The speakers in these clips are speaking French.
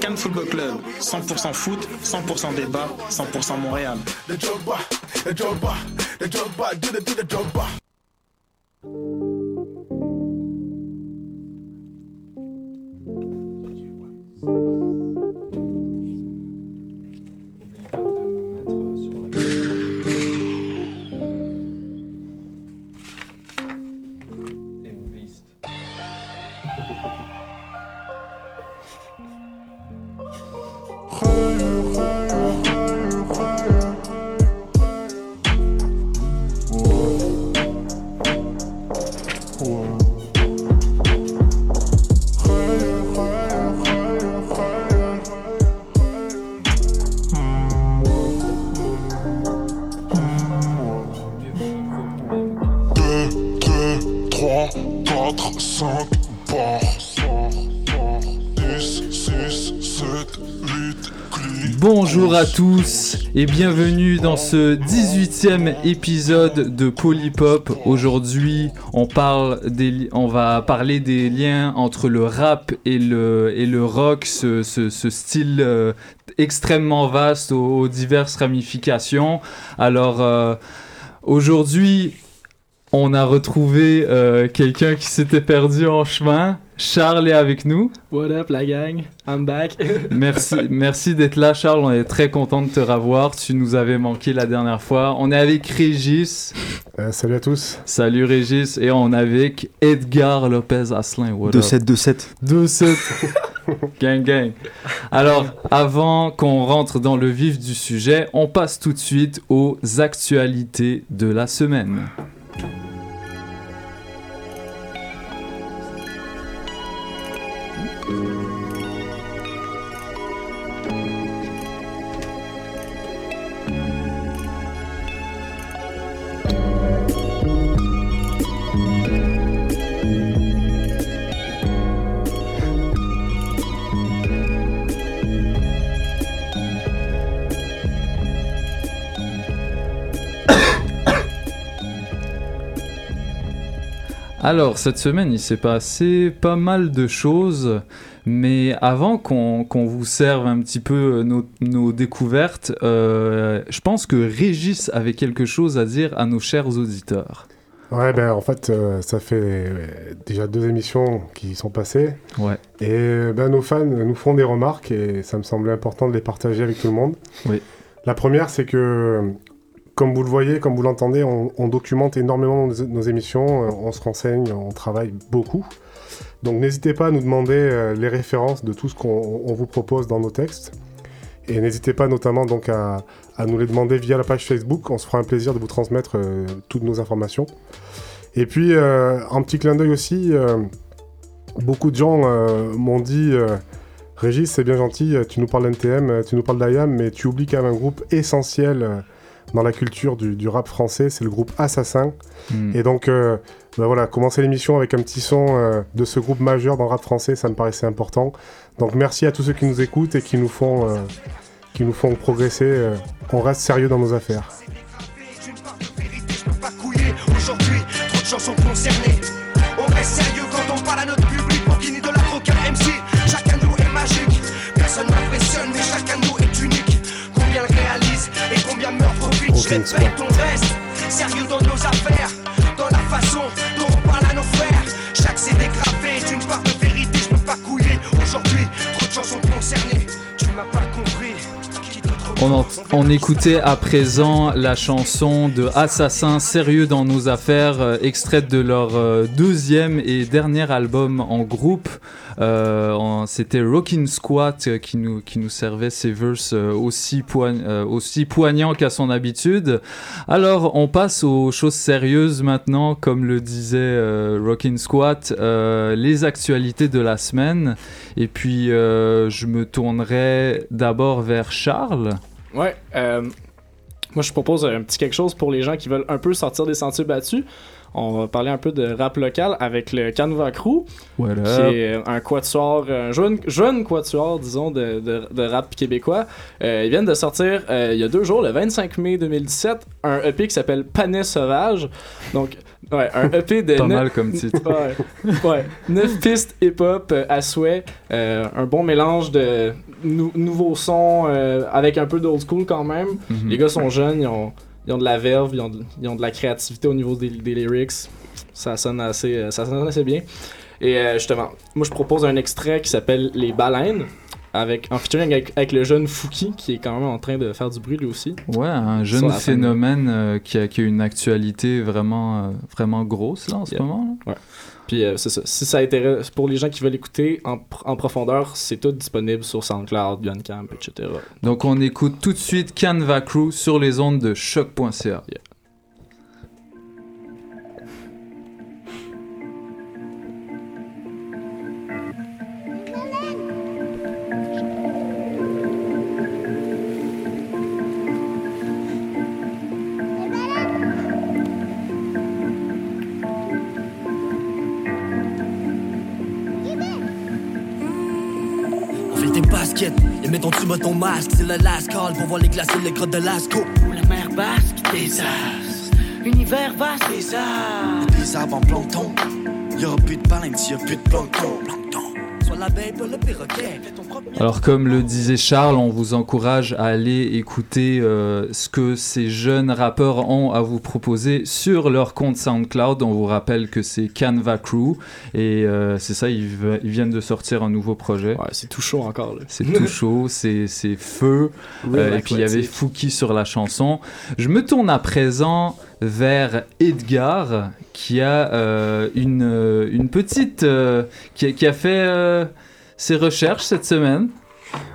Cannes Football Club, 100% foot, 100% débat, 100% Montréal. Tous et bienvenue dans ce 18e épisode de Polypop. Aujourd'hui, on, va parler des liens entre le rap et le, rock, ce, style euh, extrêmement vaste aux, aux, diverses ramifications. Alors, euh, aujourd'hui, on a retrouvé euh, quelqu'un qui s'était perdu en chemin. Charles est avec nous. What up la gang? I'm back. merci merci d'être là Charles, on est très content de te revoir. Tu nous avais manqué la dernière fois. On est avec Régis. Euh, salut à tous. Salut Régis et on est avec Edgar Lopez Asselin. 2-7 2-7. 2-7. gang gang. Alors, avant qu'on rentre dans le vif du sujet, on passe tout de suite aux actualités de la semaine. Alors, cette semaine, il s'est passé pas mal de choses, mais avant qu'on qu vous serve un petit peu nos, nos découvertes, euh, je pense que Régis avait quelque chose à dire à nos chers auditeurs. Ouais, ben en fait, euh, ça fait euh, déjà deux émissions qui sont passées. Ouais. Et ben nos fans nous font des remarques et ça me semblait important de les partager avec tout le monde. Oui. La première, c'est que comme vous le voyez, comme vous l'entendez, on, documente énormément nos, émissions, on se renseigne, on travaille beaucoup. Donc n'hésitez pas à nous demander euh, les références de tout ce qu'on vous propose dans nos textes. Et n'hésitez pas notamment donc à, nous les demander via la page Facebook. On se fera un plaisir de vous transmettre euh, toutes nos informations. Et puis, euh, un petit clin d'œil aussi, euh, beaucoup de gens euh, m'ont dit Régis, c'est bien gentil, tu nous parles d'NTM, tu nous parles d'IAM, mais tu oublies quand même un groupe essentiel dans la culture du, du rap français, c'est le groupe Assassin. Hmm. Mm. Et donc, euh, ben voilà, commencer l'émission avec un petit son euh, de ce groupe majeur dans le rap français, ça me paraissait important. Donc merci à tous ceux qui nous écoutent et qui nous font, euh, qui nous font progresser. on reste sérieux dans nos affaires. Aujourd'hui, trop de chansons James Bond. Sérieux dans nos affaires, dans la façon dont on parle à nos frères. Chaque CD gravé est une part de vérité, je peux pas couiller. Aujourd'hui, trop de gens sont concernés. Tu m'as pas compris. On, en, on, écoutait à présent la chanson de Assassin Sérieux dans nos affaires, euh, extraite de leur euh, deuxième et dernier album en groupe. Euh, C'était Rockin' Squat euh, qui nous, qui nous servait ces verses aussi, aussi poignants qu'à son habitude. Alors, on passe aux choses sérieuses maintenant, comme le disait Rockin' Squat, les actualités de la semaine. Et puis, je me tournerai d'abord vers Charles. Ouais, euh, moi je propose un petit quelque chose pour les gens qui veulent un peu sortir des sentiers battus. On va parler un peu de rap local avec le Canva Crew, qui est un quatuor, un jeune, jeune quatuor, disons, de, de, rap québécois. Euh, ils viennent de sortir euh, il y a deux jours, le 25 mai 2017, un EP qui s'appelle Panet Sauvage. Donc, ouais, un EP de. Pas mal comme titre. ouais, ouais, neuf pistes hip-hop à souhait. un bon mélange de nouveaux sons euh, avec un peu d'old school quand même. Mhm. Les gars sont jeunes, ils ont, ils ont de la verve, ils ont de, ils ont de, la créativité au niveau des, des lyrics. Ça sonne assez, euh, ça sonne assez bien. Et euh, justement, moi je propose un extrait qui s'appelle Les Baleines. Avec, en featuring avec, le jeune Fouki qui est quand même en train de faire du bruit lui aussi. Ouais, un jeune phénomène qui, a, qui, a, une actualité vraiment, vraiment grosse là en ce moment. Ouais. Puis euh, c'est ça. Si ça intéresse pour les gens qui veulent écouter en, en profondeur, c'est tout disponible sur SoundCloud, Bandcamp, etc. Donc on écoute tout de suite Canva Crew sur les ondes de choc.ca. masque, c'est le last call pour voir les glaciers, les grottes de Lascaux. Ou la mer basque, désastre. Univers vaste, désastre. Des arbres en plancton. Y'aura plus de baleines s'il y a plus de plancton. Alors comme le disait Charles, on vous encourage à aller écouter euh, ce que ces jeunes rappeurs ont à vous proposer sur leur compte SoundCloud. On vous rappelle que c'est Canva Crew et euh, c'est ça, ils, viennent de sortir un nouveau projet. c'est tout chaud encore. C'est tout chaud, c'est feu. Euh, et puis il y avait Fouki sur la chanson. Je me tourne à présent vers Edgar qui a une, une, petite qui, qui, a fait ses recherches cette semaine.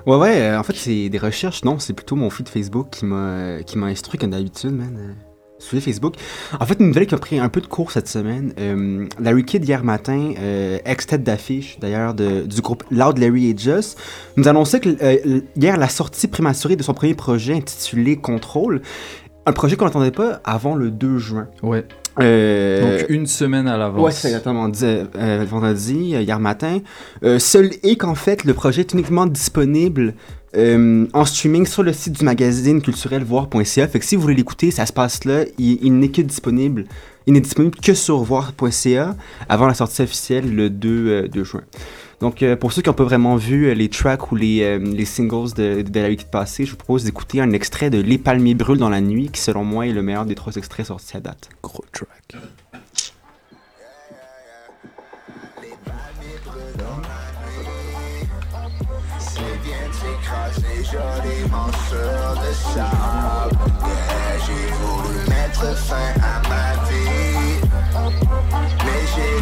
Ouais ouais, en fait c'est des recherches, non, c'est plutôt mon feed Facebook qui m'a qui m'a instruit comme d'habitude, man. Sur Facebook. En fait, une nouvelle qui a pris un peu de cours cette semaine. Larry Kidd, hier matin, ex-tête d'affiche d'ailleurs du groupe Loud Larry et Just, nous annonçait que, hier la sortie prématurée de son premier projet intitulé Control. Un projet qu'on n'attendait pas avant le 2 juin. Ouais. Euh, Donc une semaine à l'avance. Ouais, c'est exactement. Euh, vendredi, euh, hier matin. seul est qu'en fait, le projet est uniquement disponible en streaming sur le site du magazine culturel voir.ca. Fait que si vous voulez l'écouter, ça se passe là. Il, n'est que disponible. Il n'est disponible que sur voir.ca avant la sortie officielle le 2, 2 juin. Donc, euh, pour ceux qui n'ont pas vraiment vu euh, les tracks ou les, euh, les singles de, de la week passée, je vous propose d'écouter un extrait de Les palmiers brûlent dans la nuit, qui selon moi est le meilleur des trois extraits sortis à date. Gros track.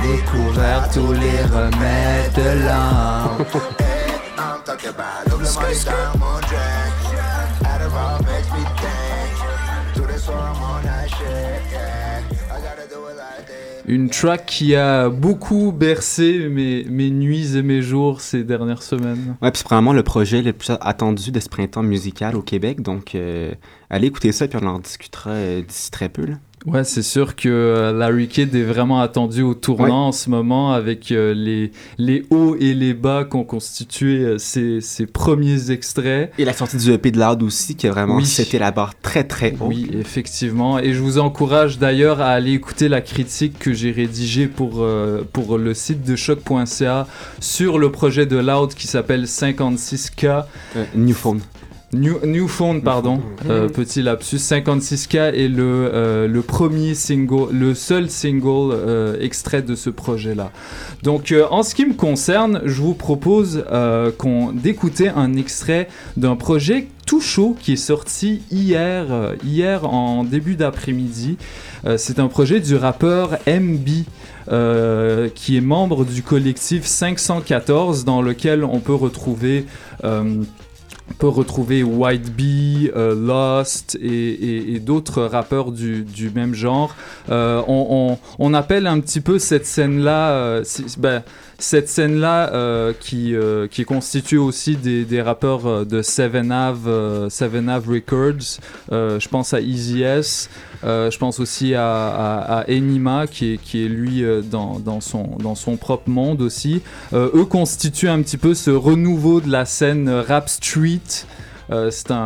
Découvert tous les remèdes de l'âme. Une track qui a beaucoup bercé mes, mes nuits et mes jours ces dernières semaines. Ouais, puis c'est vraiment le projet le plus attendu de ce printemps musical au Québec. Donc, euh, allez écouter ça, puis on en discutera euh, d'ici très peu. Là. Ouais, c'est sûr que euh, Larry Kidd est vraiment attendu au tournant en ce moment avec euh, les, les hauts et les bas qu'ont constitué euh, ses, premiers extraits. Et la sortie du EP de Loud aussi, qui a vraiment oui. c'était la barre très très haute. Oui, effectivement. Et je vous encourage d'ailleurs à aller écouter la critique que j'ai rédigée pour, pour le site de choc.ca sur le projet de Loud qui s'appelle 56K. New Phone. New, Newfound, pardon, euh, petit lapsus. 56K est le, euh, le premier single, le seul single euh, extrait de ce projet-là. Donc, en ce qui me concerne, je vous propose qu'on d'écouter un extrait d'un projet tout chaud qui est sorti hier, hier en début d'après-midi. C'est un projet du rappeur MB. qui est membre du collectif 514 dans lequel on peut retrouver peut retrouver White Bee, euh, Lost et, d'autres rappeurs du, même genre. Euh, on, appelle un petit peu cette scène-là, euh, ben, cette scène-là euh, qui, euh, qui est constituée aussi des, des rappeurs de Seven Ave, euh, Seven Ave Records. Euh, je pense à Easy S. Euh, je pense aussi à, à, à Enima qui est, qui est lui dans, dans, son, dans son propre monde aussi. Eux constituent un petit peu ce renouveau de la scène rap street. Euh, c'est un,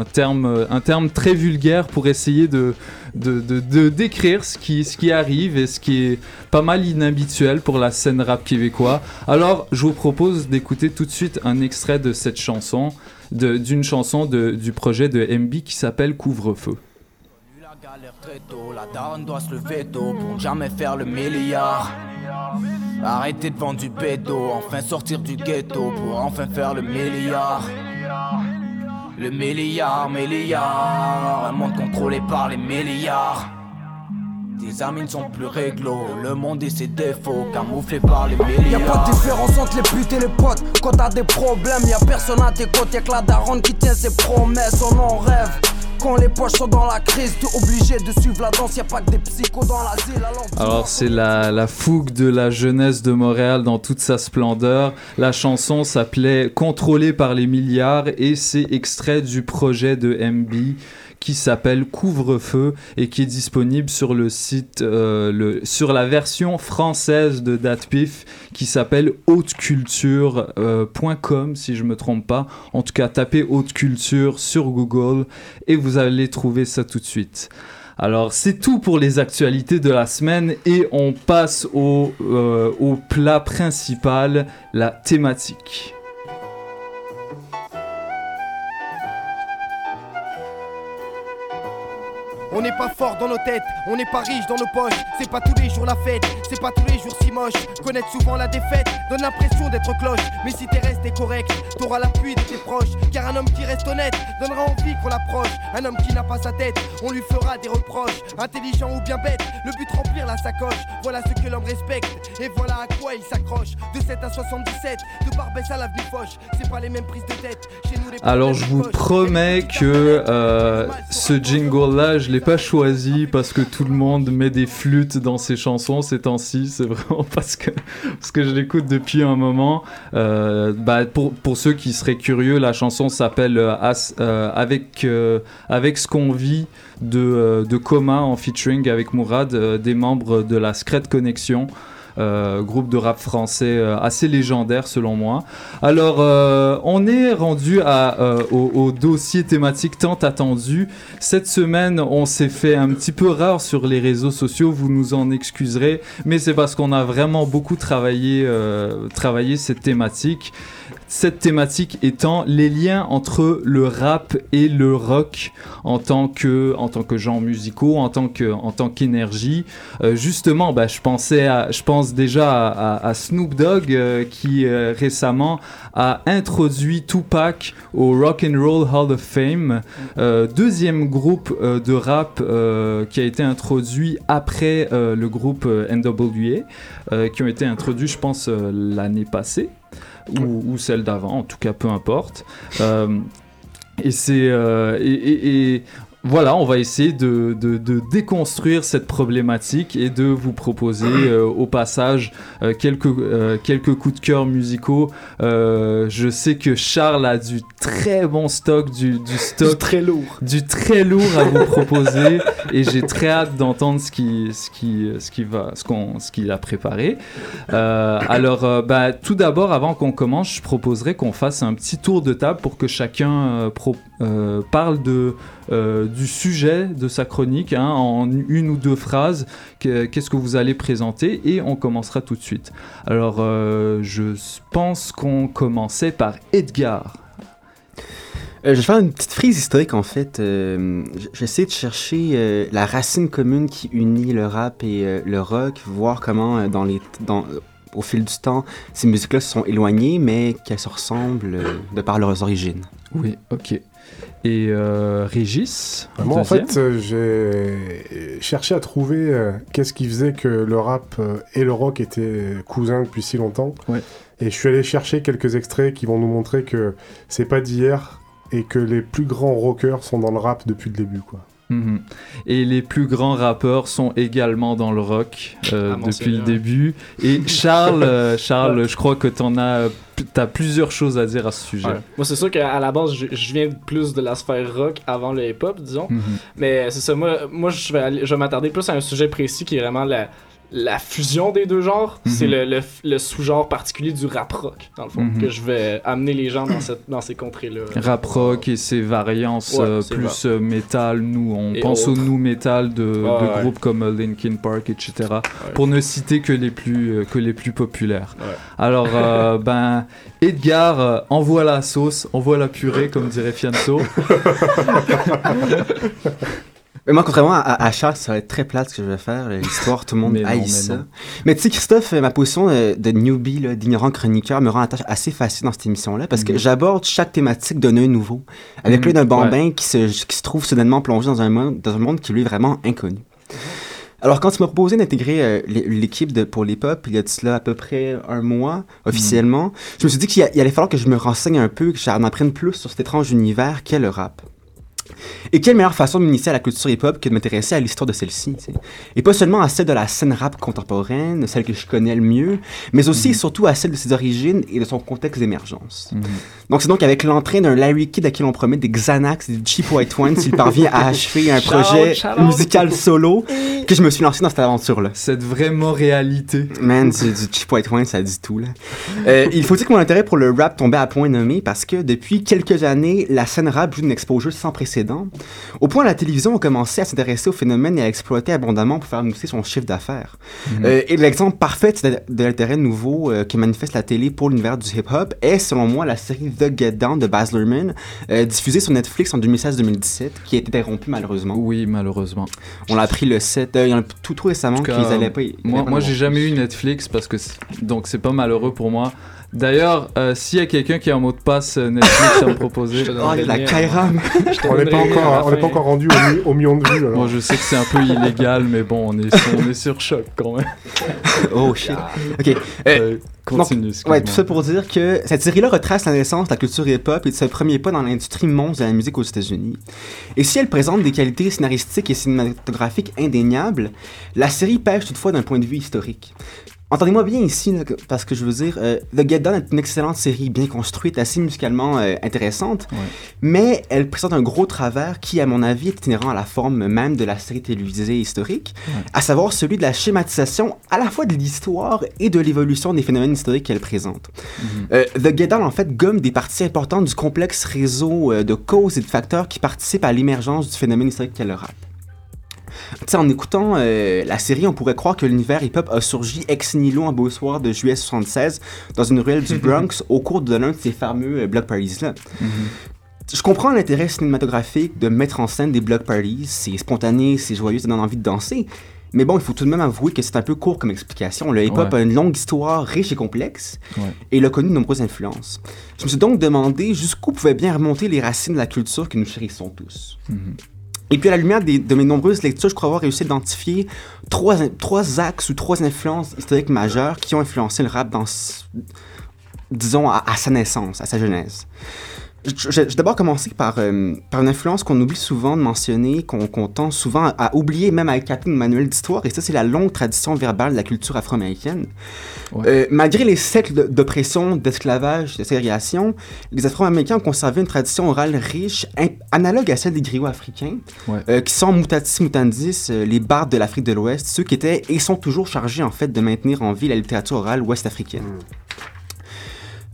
un- terme, très vulgaire pour essayer de, décrire ce qui, arrive et ce qui est pas mal inhabituel pour la scène rap québécois. Alors, je vous propose d'écouter tout de suite un extrait de cette chanson, d'une chanson du projet de MB qui s'appelle Couvre-feu. de vendre du enfin sortir du ghetto pour enfin faire le milliard. Le milliard, milliard, un monde contrôlé par les milliards. Tes amis ne sont plus réglo, le monde et ses défauts camouflés par les milliards. Y'a pas de différence entre les putes et les potes. Quand t'as des problèmes, y'a personne à tes côtés. Que la daronne qui tient ses promesses, on en rêve. Quand les poches sont dans la crise, t'es obligé de suivre la danse. Pas que des psychos dans. Alors, Alors c'est la, la fougue de la jeunesse de Montréal dans toute sa splendeur. La chanson s'appelait Contrôlé par les milliards et c'est extrait du projet de MB qui s'appelle Couvre-feu et qui est disponible sur le site, euh, le, sur la version française de Datpif qui s'appelle hauteculture.com si je me trompe pas. En tout cas, tapez haute culture sur Google et vous allez trouver ça tout de suite. Alors c'est tout pour les actualités de la semaine et on passe au, euh, au plat principal, la thématique. On n'est pas fort dans nos têtes, on n'est pas riche dans nos poches. C'est pas tous les jours la fête, c'est pas tous les jours si moche. Connaître souvent la défaite donne l'impression d'être cloche. Mais si t'es resté correct, t'auras l'appui de tes proches. Car un homme qui reste honnête donnera envie qu'on l'approche. Un homme qui n'a pas sa tête, on lui fera des reproches. Intelligent ou bien bête, le but remplir la sacoche. Voilà ce que l'homme respecte et voilà à quoi il s'accroche. De 7 à 77, de Barbès à l'avenue Foch, c'est pas les mêmes prises de tête. Chez nous, les Alors je vous promets que euh, ce jingle-là, je l'ai pas choisi parce que tout le monde met des flûtes dans ses chansons ces temps-ci. C'est vraiment parce que, parce que je l'écoute depuis un moment. Euh, bah, pour, pour ceux qui seraient curieux, la chanson s'appelle euh, euh, avec, euh, avec ce qu'on vit de, de Coma en featuring avec Mourad, des membres de la Secret Connection. Euh, groupe de rap français euh, assez légendaire selon moi. Alors, euh, on est rendu au, dossier thématique tant attendu. Cette semaine, on s'est fait un petit peu rare sur les réseaux sociaux, vous nous en excuserez, mais c'est parce qu'on a vraiment beaucoup travaillé cette thématique. Cette thématique étant les liens entre le rap et le rock en tant que, en tant que genre musicaux, en tant que, en tant qu'énergie. Euh, justement, bah, je pensais à, je pense déjà à, à- à Snoop Dogg euh, qui euh, récemment a introduit Tupac au Rock and Roll Hall of Fame, euh, deuxième groupe de rap qui a été introduit après le groupe NWA, euh, qui ont été introduits, je pense, euh, l'année passée ou, ou celle d'avant, en tout cas, peu importe. Euh, et c'est et, et- et voilà, on va essayer de, de- de déconstruire cette problématique et de vous proposer euh, au passage euh, quelques, euh, quelques coups de cœur musicaux. Je sais que Charles a du très bon stock, du, du stock très lourd, du très lourd à vous proposer et j'ai très hâte d'entendre ce qui, ce qui, ce qui va, ce qu'on, ce qu'il a préparé. Alors, bah, tout d'abord, avant qu'on commence, je proposerais qu'on fasse un petit tour de table pour que chacun pro- parle de, du sujet de sa chronique hein, en une ou deux phrases. Que- Qu'est-ce que vous allez présenter et on commencera tout de suite. Alors, euh, je pense qu'on commençait par Edgar. Euh, je vais faire une petite frise historique en fait. Euh, J'essaie de chercher euh, la racine commune qui unit le rap et euh, le rock, voir comment euh, dans les, dans, euh, au fil du temps ces musiques-là se sont éloignées, mais qu'elles se ressemblent euh, de par leurs origines. Oui, ok. Et euh, Régis Moi, en fait, euh, j'ai cherché à trouver euh, qu'est-ce qui faisait que le rap et le rock étaient cousins depuis si longtemps. Ouais. Et je suis allé chercher quelques extraits qui vont nous montrer que c'est pas d'hier et que les plus grands rockers sont dans le rap depuis le début, quoi. Mhm. Et les plus grands rappeurs sont également dans le rock euh, À depuis le début. Et Charles, euh, Charles, je crois que t'en as, t'as plusieurs choses à dire à ce sujet. Ouais. Moi, c'est sûr qu'à la base, je, je viens plus de la sphère rock avant le hip-hop, disons. Mhm. Mais c'est ça, moi, moi je vais, aller- je vais m'attarder plus à un sujet précis qui est vraiment la, la fusion des deux genres. Mhm. C'est le, le, le sous-genre particulier du rap rock, dans le fond, Mhm. que je vais amener les gens dans, cette, dans ces contrées-là. Rap rock et ses variances Ouais, euh, plus euh, métal, nous on Et pense autres. au nous métal de, de Ouais, ouais. groupes comme euh, Linkin Park, etc. Pour ne citer que les plus, euh, que les plus populaires. Alors, euh, ben, Edgar, envoie la sauce, envoie la purée, comme dirait Fianso. Mais moi, contrairement à, à Charles, ça va être très plate ce que je vais faire. L'histoire, tout le monde Mais non, haït mais ça. non. Mais tu sais, Christophe, ma position euh, de newbie, d'ignorant chroniqueur, me rend la tâche assez facile dans cette émission-là parce que Mhm. j'aborde chaque thématique d'un œil nouveau, avec Mhm, l'œil d'un bambin ouais. qui, se, qui se trouve soudainement plongé dans un monde, dans un monde qui lui est vraiment inconnu. Alors, quand tu m'as proposé d'intégrer euh, l'é- l'équipe de- pour les pop, il y a de cela à peu près un mois, officiellement, je me suis dit qu'il allait falloir que je me renseigne un peu, que j'en apprenne plus sur cet étrange univers qu'est le rap. Et quelle meilleure façon de m'initier à la culture hip-hop que de m'intéresser à l'histoire de celle-ci. Et pas seulement à celle de la scène rap contemporaine, celle que je connais le mieux, mais aussi et surtout à celle de ses origines et de son contexte d'émergence. Donc c'est donc avec l'entrain d'un Larry Kidd à qui l'on promet des Xanax et des Cheap White Ones s'il parvient à achever un projet musical solo que je me suis lancé dans cette aventure-là. Cette vraie réalité. Man, c'est du Cheap White Wine, ça dit tout, là. Euh, il faut dire que mon intérêt pour le rap tombait à point nommé parce que depuis quelques années, la scène rap joue d'une exposure sans précédent. Au point où la télévision a commencé à s'intéresser au phénomène et à l'exploiter abondamment pour faire mousser son chiffre d'affaires. Mhm. Euh, et l'exemple parfait de, de l'intérêt nouveau euh, que manifeste la télé pour l'univers du hip-hop est, selon moi, la série The Get Down de Baz Luhrmann, euh, diffusée sur Netflix en 2016-2017, qui a été interrompue malheureusement. Oui, malheureusement. On l'a appris le 7, euh, il y en a tout, tout récemment qu'ils allaient pas. Moi, moi j'ai jamais eu Netflix parce que donc c'est pas malheureux pour moi. D'ailleurs, euh, s'il y a quelqu'un qui a un mot de passe euh, Netflix à me proposer, Oh, la. Kairam. On n'est pas encore, on n'est pas encore rendu au, au million de vues. alors. Bon, je sais que c'est un peu illégal, mais bon, on est, on est sur choc quand même. Oh shit. Ok. Euh, continue, donc, excuse-moi. ouais, tout ça pour dire que cette série-là retrace la naissance de la culture hip-hop et de ses premiers pas dans l'industrie monstre de la musique aux États-Unis. Et si elle présente des qualités scénaristiques et cinématographiques indéniables, la série pêche toutefois d'un point de vue historique. Entendez-moi bien ici, là, parce que je veux dire, euh, The Get Down est une excellente série, bien construite, assez musicalement euh, intéressante, mais elle présente un gros travers qui, à mon avis, est inhérent à la forme même de la série télévisée historique, à savoir celui de la schématisation à la fois de l'histoire et de l'évolution des phénomènes historiques qu'elle présente. Euh, The Get Down, en fait, gomme des parties importantes du complexe réseau de causes et de facteurs qui participent à l'émergence du phénomène historique qu'est le en écoutant euh, la série, on pourrait croire que l'univers hip-hop a surgi ex nihilo un beau soir de juillet 76 dans une ruelle du Bronx au cours de l'un de ces fameux euh, block parties-là. Je comprends l'intérêt cinématographique de mettre en scène des block parties, c'est spontané, c'est joyeux, ça donne envie de danser. Mais bon, il faut tout de même avouer que c'est un peu court comme explication. Le hip-hop Ouais. a une longue histoire riche et complexe, Ouais. et il a connu de nombreuses influences. Je me suis donc demandé jusqu'où pouvaient bien remonter les racines de la culture que nous chérissons tous. Et puis à la lumière des- de mes nombreuses lectures, je crois avoir réussi à identifier trois, axes ou trois influences historiques majeures qui ont influencé le rap dans, disons, à, à sa naissance, à sa genèse. Vais d'abord commencer par, euh, par une influence qu'on oublie souvent de mentionner, qu'on tend souvent à, à oublier même à écarter nos manuels d'histoire, et ça c'est la longue tradition verbale de la culture afro-américaine. Euh, malgré les siècles d'oppression, d'esclavage, de ségrégation, les Afro-Américains ont conservé une tradition orale riche, analogue à celle des griots africains, Ouais. euh, qui sont mutatis mutandis, euh, les bardes de l'Afrique de l'Ouest, ceux qui étaient et sont toujours chargés en fait de maintenir en vie la littérature orale ouest-africaine.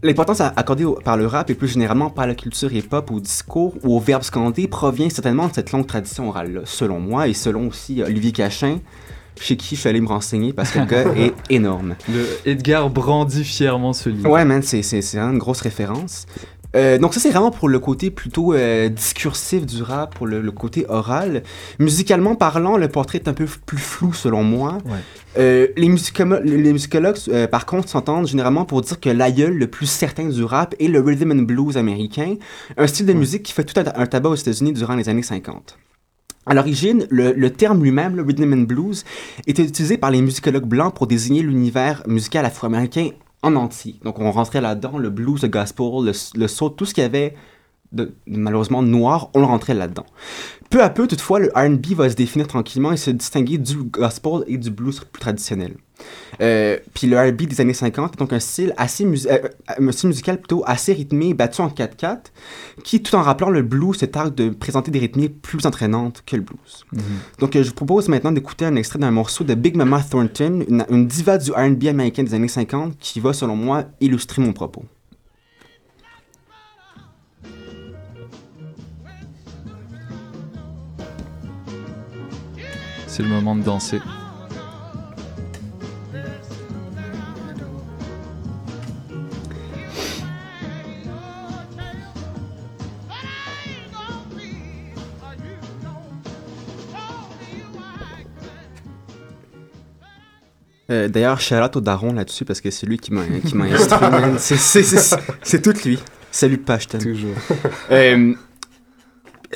L'importance accordée au- par le rap et plus généralement par la culture hip-hop au discours ou au verbe scandé provient certainement de cette longue tradition orale-là, selon moi et selon aussi Olivier Cachin, chez qui je suis allé me renseigner parce que le gars est énorme. Le Edgar brandit fièrement ce livre. Ouais, man, c'est, c'est, c'est vraiment une grosse référence. Euh, donc ça c'est vraiment pour le côté plutôt euh, discursif du rap, pour le, le, côté oral. Musicalement parlant, le portrait est un peu plus flou selon moi. Ouais. Euh, les, musicolo les musicologues, par contre, s'entendent généralement pour dire que l'aïeul le plus certain du rap est le rhythm and blues américain, un style de musique qui fait tout un, un tabac aux États-Unis durant les années 50. À l'origine, le, le, terme lui-même, le rhythm and blues, était utilisé par les musicologues blancs pour désigner l'univers musical afro-américain en entier. Donc on rentrait là-dedans, le blues, le gospel, le, le soul, tout ce qu'il y avait de, malheureusement noir, on le rentrait là-dedans. Peu à peu, toutefois, le R&B va se définir tranquillement et se distinguer du gospel et du blues plus traditionnel. Euh, puis le R&B des années 50 est donc un style assez mus euh, un style musical plutôt assez rythmé, battu en 4-4, qui, tout en rappelant le blues, se targue de présenter des rythmiques plus entraînantes que le blues. Mm -hmm. Donc euh, je vous propose maintenant d'écouter un extrait d'un morceau de Big Mama Thornton, une, une diva du R&B américain des années 50, qui va, selon moi, illustrer mon propos. C'est le moment de danser. Euh, D'ailleurs, Charlotte au daron là-dessus parce que c'est lui qui m'a instruit. c'est tout lui. Salut Pashton. Toujours. Euh,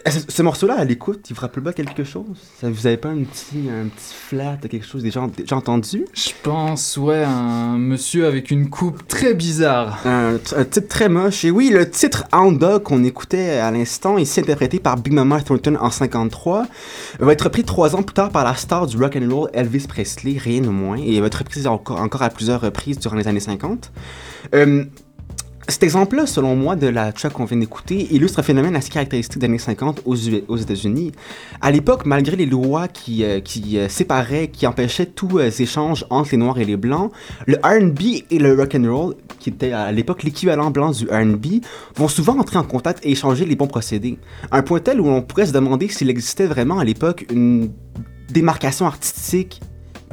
ce, ce morceau-là, à l'écoute, il vous rappelle pas quelque chose? Ça, Vous avez pas un petit, un petit flat, quelque chose déjà, déjà entendu Je pense, ouais, un monsieur avec une coupe très bizarre. Un, un titre très moche. Et oui, le titre Hound Dog qu'on écoutait à l'instant, ici interprété par Big Mama Thornton en 53, va être repris trois ans plus tard par la star du rock and roll Elvis Presley, rien de moins, et va être repris encore, encore à plusieurs reprises durant les années 50. Euh, cet exemple-là, selon moi, de la track qu'on vient d'écouter, illustre un phénomène assez caractéristique des années 50 aux, aux États-Unis. À l'époque, malgré les lois qui, euh, euh, séparaient, qui empêchaient tous euh, échanges entre les Noirs et les Blancs, le R&B et le rock and roll, qui était à l'époque l'équivalent blanc du R&B, vont souvent entrer en contact et échanger les bons procédés. Un point tel où on pourrait se demander s'il existait vraiment à l'époque une démarcation artistique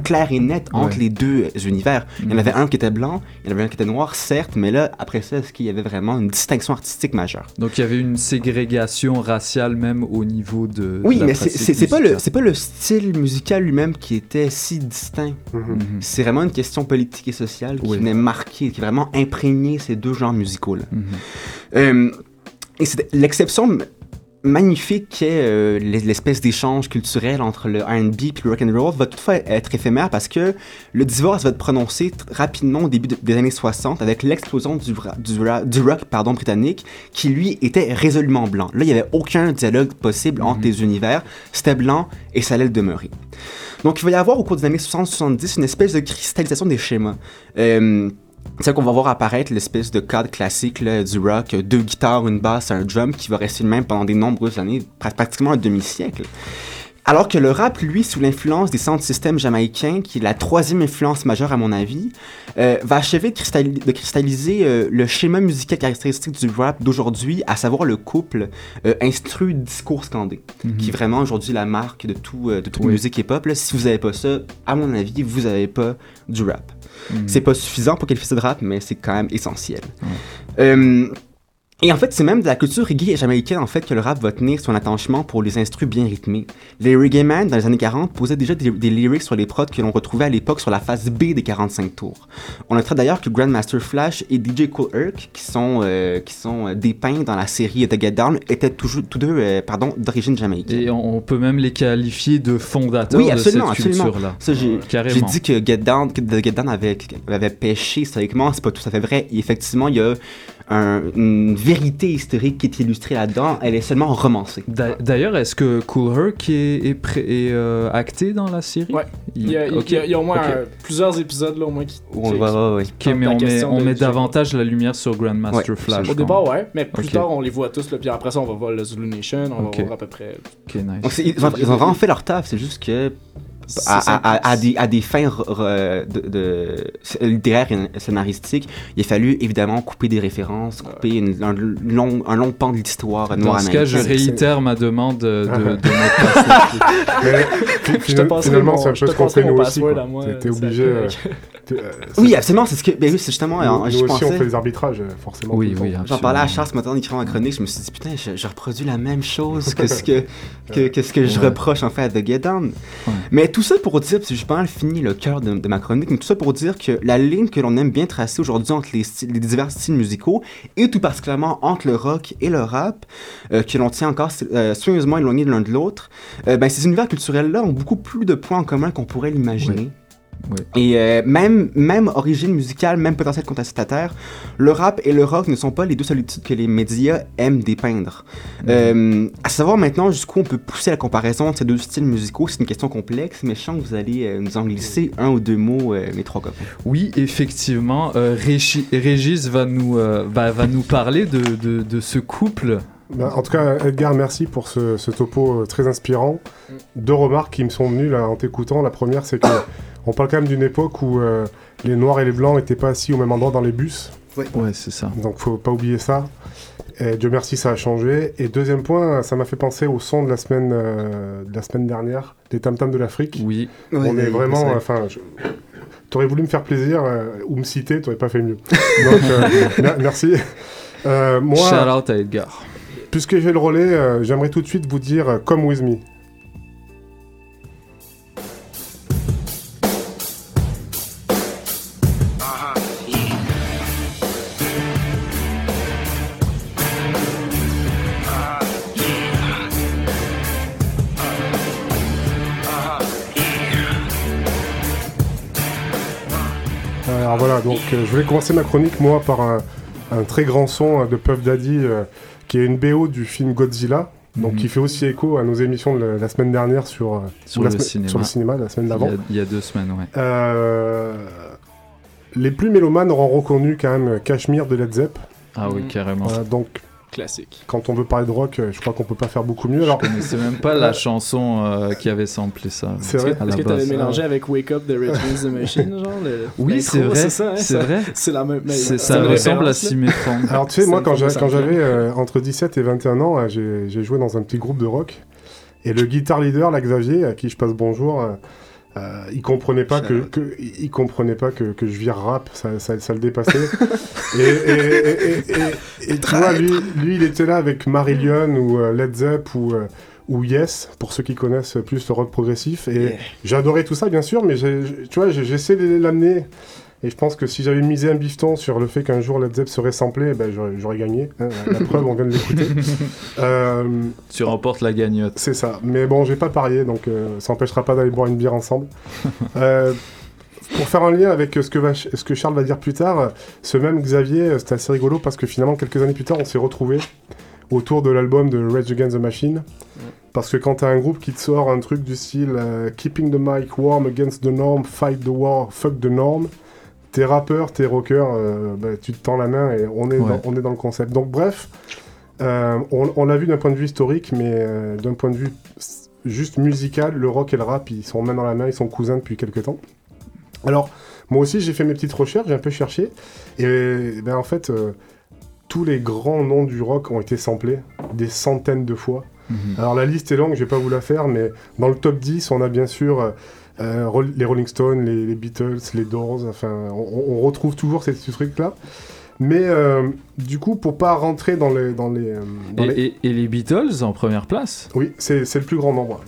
clair et net entre ouais. les deux univers. Il y en avait un qui était blanc, il y en avait un qui était noir, certes, mais là, après ça, est-ce qu'il y avait vraiment une distinction artistique majeure? Donc il y avait une ségrégation raciale même au niveau de. Oui, de mais c'est pas, le, pas le style musical lui-même qui était si distinct. Mm -hmm. C'est vraiment une question politique et sociale qui oui. venait marquer, qui vraiment imprégné ces deux genres musicaux-là. Mm -hmm. euh, et c'est l'exception magnifique qu'est euh, l'espèce d'échange culturel entre le R&B et le rock and roll va toutefois être éphémère parce que le divorce va être prononcé rapidement au début de, des années 60 avec l'explosion du, du, du, rock pardon, britannique qui lui était résolument blanc. Là, il n'y avait aucun dialogue possible entre mm -hmm. les univers. C'était blanc et ça allait le demeurer. Donc, il va y avoir au cours des années 60-70 une espèce de cristallisation des schémas. Euh, c'est qu'on va voir apparaître l'espèce de cadre classique là, du rock, deux guitares, une basse, un drum, qui va rester le même pendant de nombreuses années, pratiquement un demi-siècle. Alors que le rap, lui, sous l'influence des sound systems jamaïcains, qui est la troisième influence majeure à mon avis, euh, va achever de, cristalli de cristalliser euh, le schéma musical caractéristique du rap d'aujourd'hui, à savoir le couple euh, instru-discours scandé, mm -hmm. qui est vraiment aujourd'hui la marque de, tout, de toute oui. musique hip-hop. Si vous n'avez pas ça, à mon avis, vous n'avez pas du rap. Mm -hmm. C'est pas suffisant pour qualifier ça de rap, mais c'est quand même essentiel. Mm. Et en fait, c'est même de la culture reggae jamaïcaine en fait que le rap va tenir son attachement pour les instrus bien rythmés. Les reggae man dans les années 40 posaient déjà des, des lyrics sur les prods que l'on retrouvait à l'époque sur la phase B des 45 tours. On notera d'ailleurs que Grandmaster Flash et DJ Cool Herc, qui sont, euh, qui sont dépeints dans la série The Get Down, étaient toujours, tous deux euh, pardon, d'origine jamaïcaine. Et on peut même les qualifier de fondateurs oui, absolument, de cette culture-là. J'ai dit que Get Down, que The Get Down avait, avait pêché historiquement, c'est pas tout à fait vrai. Et effectivement, il y a un, une vérité historique qui est illustrée là-dedans, elle est seulement romancée. D'ailleurs, est-ce que Cool Herc est, est, est, est euh, acté dans la série? Ouais. Il, y, a, okay. il y a, au moins okay. un, plusieurs épisodes là, au moins qui. On va, ouais, ouais. Ok, mais on met, on met davantage la lumière sur Grandmaster ouais. Flash. Au départ, ouais, mais plus okay. tard, on les voit tous, là, puis après ça, on va voir le Zulu Nation, on va voir à peu près. Ok, nice. Donc, ils, ont, ils ont vraiment fait leur taf, c'est juste que à, à, à, des, à, des, fins de, de, littéraires et scénaristiques, il a fallu évidemment couper des références, couper une, un, long, un long pan de l'histoire noire Dans ce cas, je réitère ma demande de, de, de Mais finalement, c'est un peu ce qu'on fait nous aussi. T'es obligé... Euh, oui, absolument, c'est ce que. Ben oui, c'est justement. Nous, euh, nous j'y aussi, pensais. on fait des arbitrages, euh, forcément. Oui, oui. J'en parlais à Charles ce matin en écrivant ma chronique, je me suis dit, putain, je, je reproduis la même chose que ce que, que, que ce que je reproche en fait à The Get Down. Mais tout ça pour dire, parce que j'ai pas mal fini le cœur de, de ma chronique, mais tout ça pour dire que la ligne que l'on aime bien tracer aujourd'hui entre les, styles- les divers styles musicaux, et tout particulièrement entre le rock et le rap, euh, que l'on tient encore euh, soigneusement éloignés l'un de l'autre, euh, ben, ces univers culturels-là ont beaucoup plus de points en commun qu'on pourrait l'imaginer. Et euh, même, même origine musicale, même potentiel contestataire, le rap et le rock ne sont pas les deux solitudes que les médias aiment dépeindre. Euh, à savoir maintenant jusqu'où on peut pousser la comparaison entre ces deux styles musicaux, c'est une question complexe, mais je sens que vous allez euh, nous en glisser un ou deux mots, euh, mes trois copains. Oui, effectivement, Régi- Régis va nous, euh, va, va nous parler de, de, de ce couple. Ben, en tout cas, Edgar, merci pour ce, ce topo euh, très inspirant. Deux remarques qui me sont venues là, en t'écoutant. La première, c'est que on parle quand même d'une époque où euh, les noirs et les blancs n'étaient pas assis au même endroit dans les bus. Ouais, c'est ça. Donc, faut pas oublier ça. Et Dieu merci, ça a changé. Et deuxième point, ça m'a fait penser au son de la semaine, euh, de la semaine dernière, des Tam Tam de l'Afrique. Oui. On est vraiment. Enfin, je- t'aurais voulu me faire plaisir euh, ou me citer, t'aurais pas fait mieux. Donc, euh, mer- merci. Euh, moi, Shout out à Edgar. Puisque j'ai le relais, euh, j'aimerais tout de suite vous dire euh, Come With Me. Alors voilà, donc euh, je voulais commencer ma chronique moi par un, un très grand son euh, de Puff Daddy qui est une BO du film Godzilla, donc Mhm. qui fait aussi écho à nos émissions de la, semaine dernière sur, euh, Sur le cinéma. sur le cinéma, la semaine d'avant. il y a deux semaines, ouais. Euh, les plus mélomanes auront reconnu quand même Cashmere de Led Zepp. Ah oui, carrément. Voilà, donc Classique. quand on veut parler de rock, euh, je crois qu'on peut pas faire beaucoup mieux. Alors, Je connaissais même pas la chanson euh, qui avait samplé ça. C'est vrai Est-ce que t'avais base. mélangé avec Wake Up de Rage Against the Machine, genre le- Oui, c'est vrai, ça, hein, c'est ça- vrai. C'est la même. ça ressemble à référence, s'y là. méprendre. Alors tu sais, moi quand j'avais euh, entre 17 et 21 ans, euh, j'ai joué dans un petit groupe de rock. Et le guitar leader, là, Xavier, à qui je passe bonjour, euh, il comprenait pas que, que- il comprenait pas que, que je vire rap, ça, ça, ça le dépassait. et, et, et, et, tu vois, lui, lui, il était là avec Marillion ou euh, Led Zepp ou, euh, ou Yes, pour ceux qui connaissent plus le rock progressif. Et j'adorais tout ça, bien sûr, mais tu vois, j'essaie de l'amener. Et je pense que si j'avais misé un bifton sur le fait qu'un jour Led Zepp serait samplé, ben, j'aurais gagné. hein. la preuve, on vient de l'écouter. Euh, Tu remportes la gagnotte. c'est ça. Mais bon, j'ai pas parié, donc euh, ça n'empêchera pas d'aller boire une bière ensemble. Euh, pour faire un lien avec ce que, va- ce que Charles va dire plus tard, ce même Xavier, c'est assez rigolo parce que finalement, quelques années plus tard, on s'est retrouvés autour de l'album de Rage Against the Machine. Parce que quand t'as un groupe qui te sort un truc du style euh, Keeping the mic warm against the norm, fight the war, fuck the norm, t'es rappeur, t'es rocker, euh, bah, tu te tends la main et on est, Ouais. dans, on est dans le concept. Donc bref, euh, on, on l'a vu d'un point de vue historique, mais euh, d'un point de vue juste musical, le rock et le rap, ils sont main dans la main, ils sont cousins depuis quelques temps. Alors, moi aussi, j'ai fait mes petites recherches, j'ai un peu cherché, et ben, en fait, tous les grands noms du rock ont été samplés des centaines de fois. Mhm. Alors, la liste est longue, je vais pas vous la faire, mais dans le top 10, on a bien sûr euh, les Rolling Stones, les, les Beatles, les Doors, enfin, on, on retrouve toujours ces, ces trucs-là. Mais euh, du coup, pour pas rentrer dans les. Dans les, euh, dans Et, les- et- et les Beatles en première place? Oui, c'est c'est le plus grand nombre.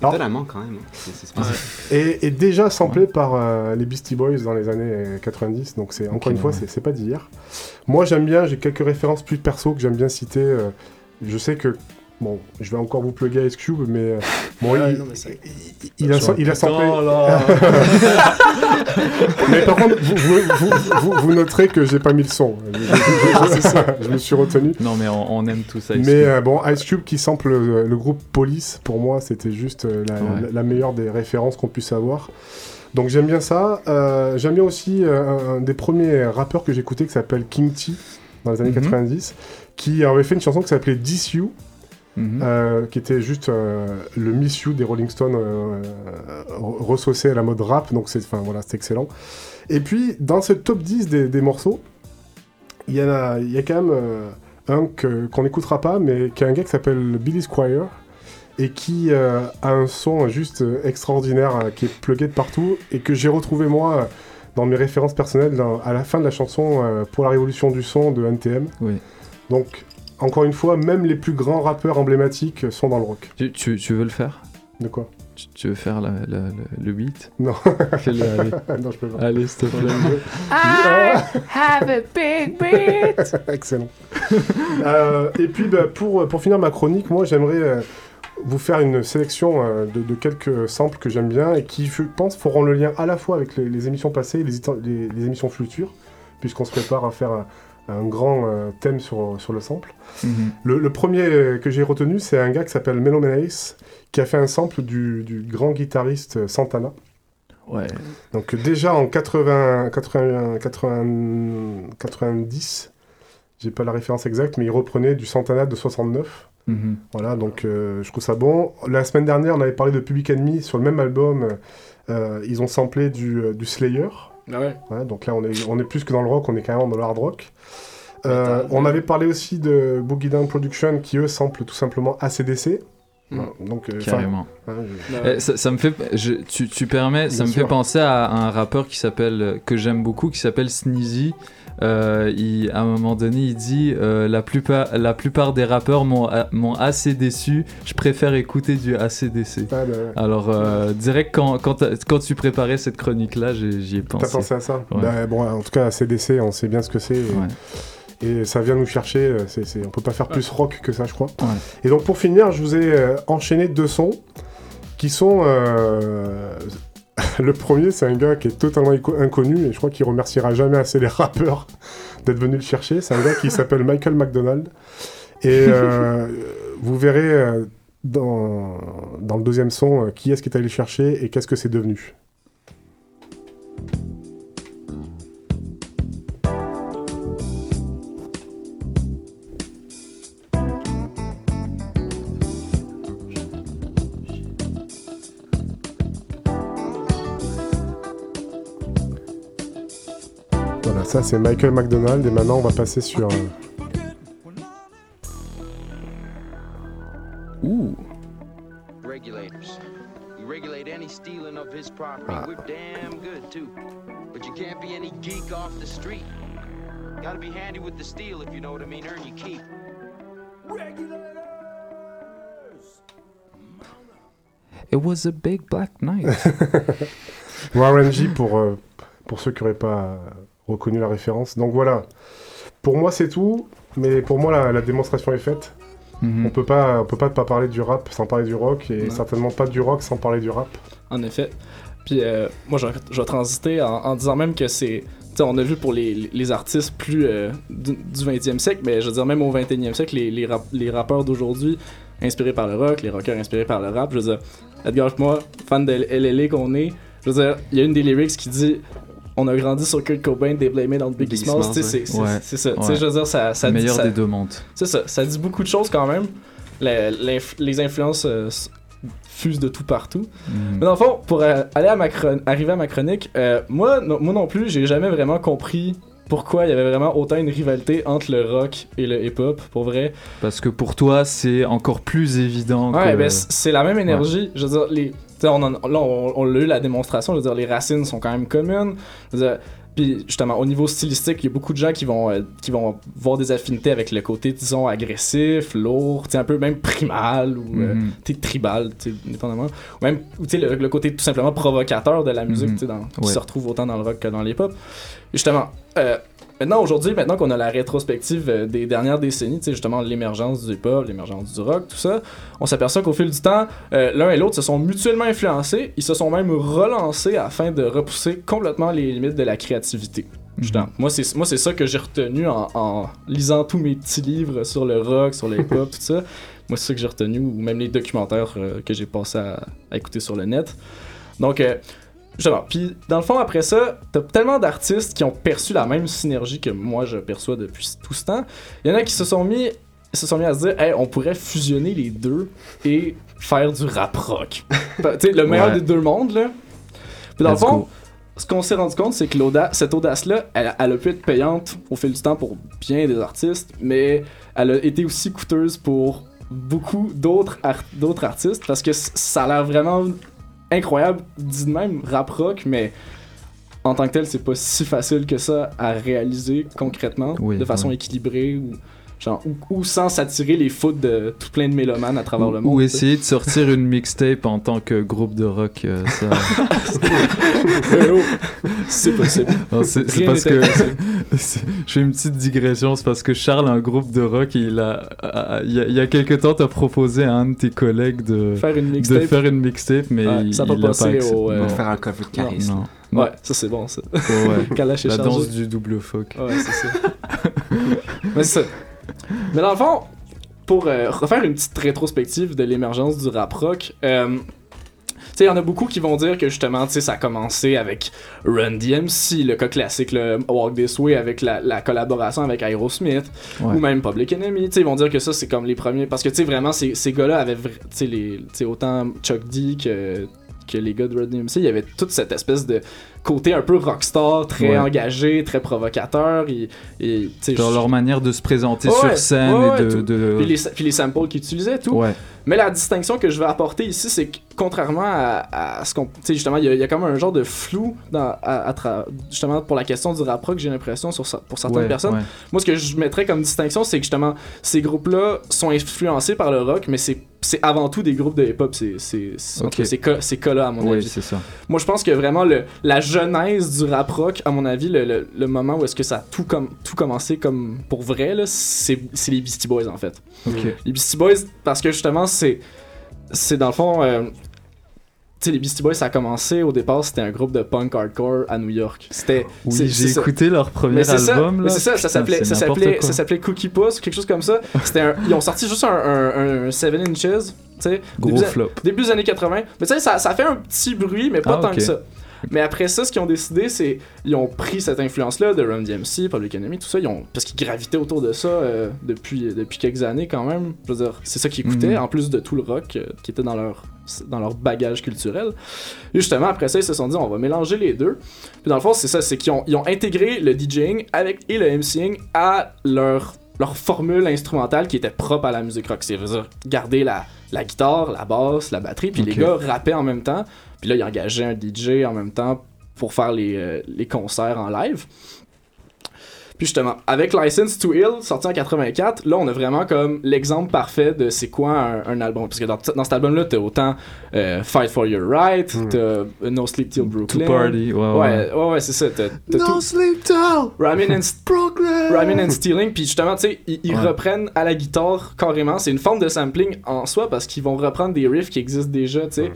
Alors- Étonnamment, quand même. hein. C'est- c'est spécial. Et, et déjà samplé par euh, les Beastie Boys dans les années euh, 90, donc c'est encore une fois, ouais. c'est- c'est pas d'hier. Moi j'aime bien, j'ai quelques références plus perso que j'aime bien citer. euh, je sais que, bon, je vais encore vous plugger Ice Cube, mais euh, bon, Ouais, il, non, mais c'est- il- il a, il a là. mais par contre, vous, vous- vous- vous- vous noterez que j'ai pas mis le son. Je, je- je- je me suis retenu. Non, mais on, on aime tout ça. Mais euh, bon, Ice Cube qui sample euh, le groupe Police, pour moi, c'était juste euh, la, Ouais. la- la meilleure des références qu'on puisse avoir. Donc j'aime bien ça. Euh, j'aime bien aussi euh, un, des premiers rappeurs que j'écoutais qui s'appelle King T dans les années Mhm. 90, qui avait fait une chanson qui s'appelait This You, Mhm. euh, qui était juste euh, le Miss You des Rolling Stones euh, ressaucé à la mode rap, donc c'est voilà, excellent. Et puis dans ce top 10 des, des morceaux, il y, en a- il y a quand même un qu'on n'écoutera pas, mais qui est un gars qui s'appelle Billy Squire et qui euh, a un son juste extraordinaire euh, qui est plugué de partout et que j'ai retrouvé moi dans mes références personnelles dans- à la fin de la chanson euh, Pour la révolution du son de NTM. Oui. Donc, encore une fois, même les plus grands rappeurs emblématiques sont dans le rock. Tu, tu, tu veux le faire? De quoi? Tu, tu veux faire la- la- la- le beat? Non. Fais-le, allez. non, je peux pas. Allez, s'il te plaît. I have a big beat. Excellent. Euh, et puis, bah, pour, pour finir ma chronique, moi, j'aimerais euh, vous faire une sélection euh, de, de quelques samples que j'aime bien et qui, je pense, feront le lien à la fois avec les, les émissions passées et les- les émissions futures, puisqu'on se prépare à faire un, grand euh, thème sur, sur le sample. Mhm. Le, le premier que j'ai retenu, c'est un gars qui s'appelle Melo Menace, qui a fait un sample du, du grand guitariste Santana. Ouais. Donc déjà en 80, 81, 80, 90, j'ai pas la référence exacte, mais il reprenait du Santana de 69. Mhm. Voilà, donc euh, je trouve ça bon. La semaine dernière, on avait parlé de Public Enemy sur le même album. euh, ils ont samplé du, du Slayer. Ah ouais. Donc là, on est, on est plus que dans le rock, on est carrément dans le hard rock. Euh, on avait parlé aussi de Boogie Down Production qui eux samplent tout simplement ACDC. Donc, euh, Carrément. hein, je- Eh, ça, ça me fait, je- tu, tu permets, ça Bien me fait penser à un rappeur qui s'appelle, euh, que j'aime beaucoup, qui s'appelle Sneezy. Euh, il, à un moment donné, il dit euh, la, plupart, la plupart des rappeurs m'ont a- m'ont assez déçu, je préfère écouter du ACDC. Ah, bah. Alors, euh, direct quand, quand, quand tu préparais cette chronique-là, j'y ai pensé. T'as pensé à ça? Ouais. Bah, Bon, en tout cas, CDC, on sait bien ce que c'est. Et, et ça vient nous chercher. euh, c'est c'est- on peut pas faire plus rock que ça, je crois. Et donc, pour finir, je vous ai euh, enchaîné deux sons qui sont. euh, le premier, c'est un gars qui est totalement inconnu et je crois qu'il remerciera jamais assez les rappeurs d'être venus le chercher. C'est un gars qui s'appelle Michael McDonald. Et euh, vous verrez euh, dans, dans le deuxième son euh, qui est-ce qui est allé le chercher et qu'est-ce que c'est devenu. Ça c'est Michael McDonald et maintenant on va passer sur. Ouh. Regulators. We regulate any stealing of his property. Ah. We're damn good too. But you can't be any geek off the street. Gotta be handy with the steel if you know what I mean. Earn your keep. It was a big black night. Warren G pour, euh, pour ceux qui n'auraient pas euh, reconnu la référence. Donc voilà, pour moi c'est tout, mais pour moi la, la démonstration est faite. Mhm. On peut pas, on peut pas pas parler du rap sans parler du rock et certainement pas du rock sans parler du rap. En effet. Puis euh, moi, je, je vais transiter en, en disant même que c'est. On a vu pour les, les artistes plus euh, du, du 20e siècle, mais je veux dire, même au 21e siècle, les, les, rap- les rappeurs d'aujourd'hui, inspirés par le rock, les rockers inspirés par le rap, je veux dire, Edgar moi, fan de LLA qu'on est, je veux dire, il y a une des lyrics qui dit On a grandi sur Kurt Cobain, It on Biggie Biggie Smalls, ouais. c'est Ouais. ça. Ouais. je veux dire, ça, ça Le dit- meilleur ça- des deux mondes. C'est ça, ça dit beaucoup de choses quand même. Les, influences euh, fusent de tout partout. Mhm. Mais dans le fond, pour euh, aller à ma arriver à ma chronique, euh, moi, non, moi non plus, j'ai jamais vraiment compris pourquoi il y avait vraiment autant une rivalité entre le rock et le hip-hop, pour vrai. Parce que pour toi, c'est encore plus évident Ouais, que... ben c'est la même énergie. Je veux dire, les, on en- là, on, on l'a eu la démonstration. Je veux dire, les racines sont quand même communes. Je veux dire, puis justement, au niveau stylistique, il y a beaucoup de gens qui vont, euh, qui vont voir des affinités avec le côté, disons, agressif, lourd, un peu même primal ou euh, Mhm. tribal, dépendamment. Ou même, le, le côté tout simplement provocateur de la musique, sais, dans- qui se retrouve autant dans le rock que dans l'hip-hop. Justement, euh, Maintenant, aujourd'hui, maintenant qu'on a la rétrospective euh, des dernières décennies, justement l'émergence du hip-hop, l'émergence du rock, tout ça, on s'aperçoit qu'au fil du temps, euh, l'un et l'autre se sont mutuellement influencés, ils se sont même relancés afin de repousser complètement les limites de la créativité. Justement. Moi, c'est moi, c'est ça que j'ai retenu en, en lisant tous mes petits livres sur le rock, sur le hip-hop, tout ça. Moi, c'est ça que j'ai retenu, ou même les documentaires euh, que j'ai passé à, à écouter sur le net. Donc, euh, Justement. Puis, dans le fond, après ça, t'as tellement d'artistes qui ont perçu la même synergie que moi je perçois depuis tout ce temps. Il y en a qui se sont mis, se sont mis à se dire, hey, on pourrait fusionner les deux et faire du rap rock. tu sais, le meilleur Ouais. des deux mondes, là. Puis, dans Let's le fond, go. ce qu'on s'est rendu compte, c'est que l'auda- cette audace-là, elle, elle a pu être payante au fil du temps pour bien des artistes, mais elle a été aussi coûteuse pour beaucoup d'autres ar- d'autres artistes parce que ça a l'air vraiment incroyable, dit de même rap rock, mais en tant que tel, c'est pas si facile que ça à réaliser concrètement, Oui, de façon oui. équilibrée ou, genre, ou, ou sans s'attirer les foudres de tout plein de mélomanes à travers le monde. Ou essayer de sortir une mixtape en tant que groupe de rock, euh, ça. C'est possible. Non, c'est parce que je fais une petite digression, c'est parce que Charles, un groupe de rock, il a, il y a, il y a quelques temps, t'as proposé à un de tes collègues de Faire une de mixtape. faire une mixtape, mais Ouais, il, ça a pas il passé accepté. au, euh. Faire un cover de Non, charisme. Non. Ouais, ça c'est bon ça. Ouais. La chargé. danse du double phoque. Ouais, c'est ça. Mais c'est ça. Mais dans le fond, pour euh, refaire une petite rétrospective de l'émergence du rap rock, euh, tu sais, il y en a beaucoup qui vont dire que justement, tu sais, ça a commencé avec Run DMC, le cas classique, le Walk This Way, avec la, la collaboration avec Aerosmith, Ouais. ou même Public Enemy. Tu sais, ils vont dire que ça, c'est comme les premiers. Parce que, tu sais, vraiment, ces, ces gars-là avaient, vra- tu sais, les- tu sais, autant Chuck D que, que les gars de Run DMC, il y avait toute cette espèce de côté un peu rockstar, très Ouais. engagé, très provocateur. Et, Dans leur manière de se présenter Ouais, sur scène ouais, et de. Puis, les, puis les samples qu'ils utilisaient, tout. Mais la distinction que je vais apporter ici, c'est que contrairement à, à ce qu'on. Tu sais, justement, il y, y a comme un genre de flou dans, à, à tra- justement pour la question du rap rock, j'ai l'impression, sur, pour certaines personnes. Moi, ce que je mettrais comme distinction, c'est que justement, ces groupes-là sont influencés par le rock, mais c'est c'est avant tout des groupes de hip-hop. C'est c'est- cas-là, à mon avis. c'est ça. Moi, je pense que vraiment le, la genèse du rap rock, à mon avis, le, le- le moment où est-ce que ça a tout, comme, tout commencé comme pour vrai, là, c'est les Beastie Boys, en fait. Les Beastie Boys, parce que justement, c'est c'est dans le fond. euh, tu sais, les Beastie Boys, ça a commencé au départ, c'était un groupe de punk hardcore à New York. C'était. Oui, j'ai ça. écouté leur premier Mais c'est ça, album. c'est ça, ça s'appelait, ça s'appelait, quoi. ça s'appelait Cookie Puss, quelque chose comme ça. C'était un- ils ont sorti juste un, un, un 7 inches, tu sais. Gros début, flop. Début des années 80. Mais tu sais, ça, ça fait un petit bruit, mais pas Ah, tant que ça. Mais après ça, ce qu'ils ont décidé, c'est ils ont pris cette influence-là de Run DMC, Public Enemy, tout ça, ils ont, parce qu'ils gravitaient autour de ça euh, depuis, depuis quelques années quand même. Je veux dire, c'est ça qu'ils écoutaient, Mhm. en plus de tout le rock euh, qui était dans leur, dans leur bagage culturel. Et justement, après ça, ils se sont dit, on va mélanger les deux. Puis dans le fond, c'est ça, c'est qu'ils ont, ils ont intégré le DJing avec, et le MCing à leur, leur formule instrumentale qui était propre à la musique rock. C'est-à-dire garder la, la guitare, la basse, la batterie, puis les gars rappaient en même temps. Puis là, ils engageaient un DJ en même temps pour faire les, euh, les concerts en live. Puis justement, avec License to Ill, sorti en 84, là, on a vraiment comme l'exemple parfait de c'est quoi un, un album. Parce que dans, dans cet album-là, t'as autant euh, Fight for Your Right, t'as euh, No Sleep Till Brooklyn. Party, ouais, ouais. ouais. Ouais, ouais, c'est ça. T'as tout- sleep till Rhymin' and, Brooklyn. Rhymin' and Stealing, puis justement, tu sais, ils, ils Ouais. reprennent à la guitare carrément. C'est une forme de sampling en soi parce qu'ils vont reprendre des riffs qui existent déjà, tu sais.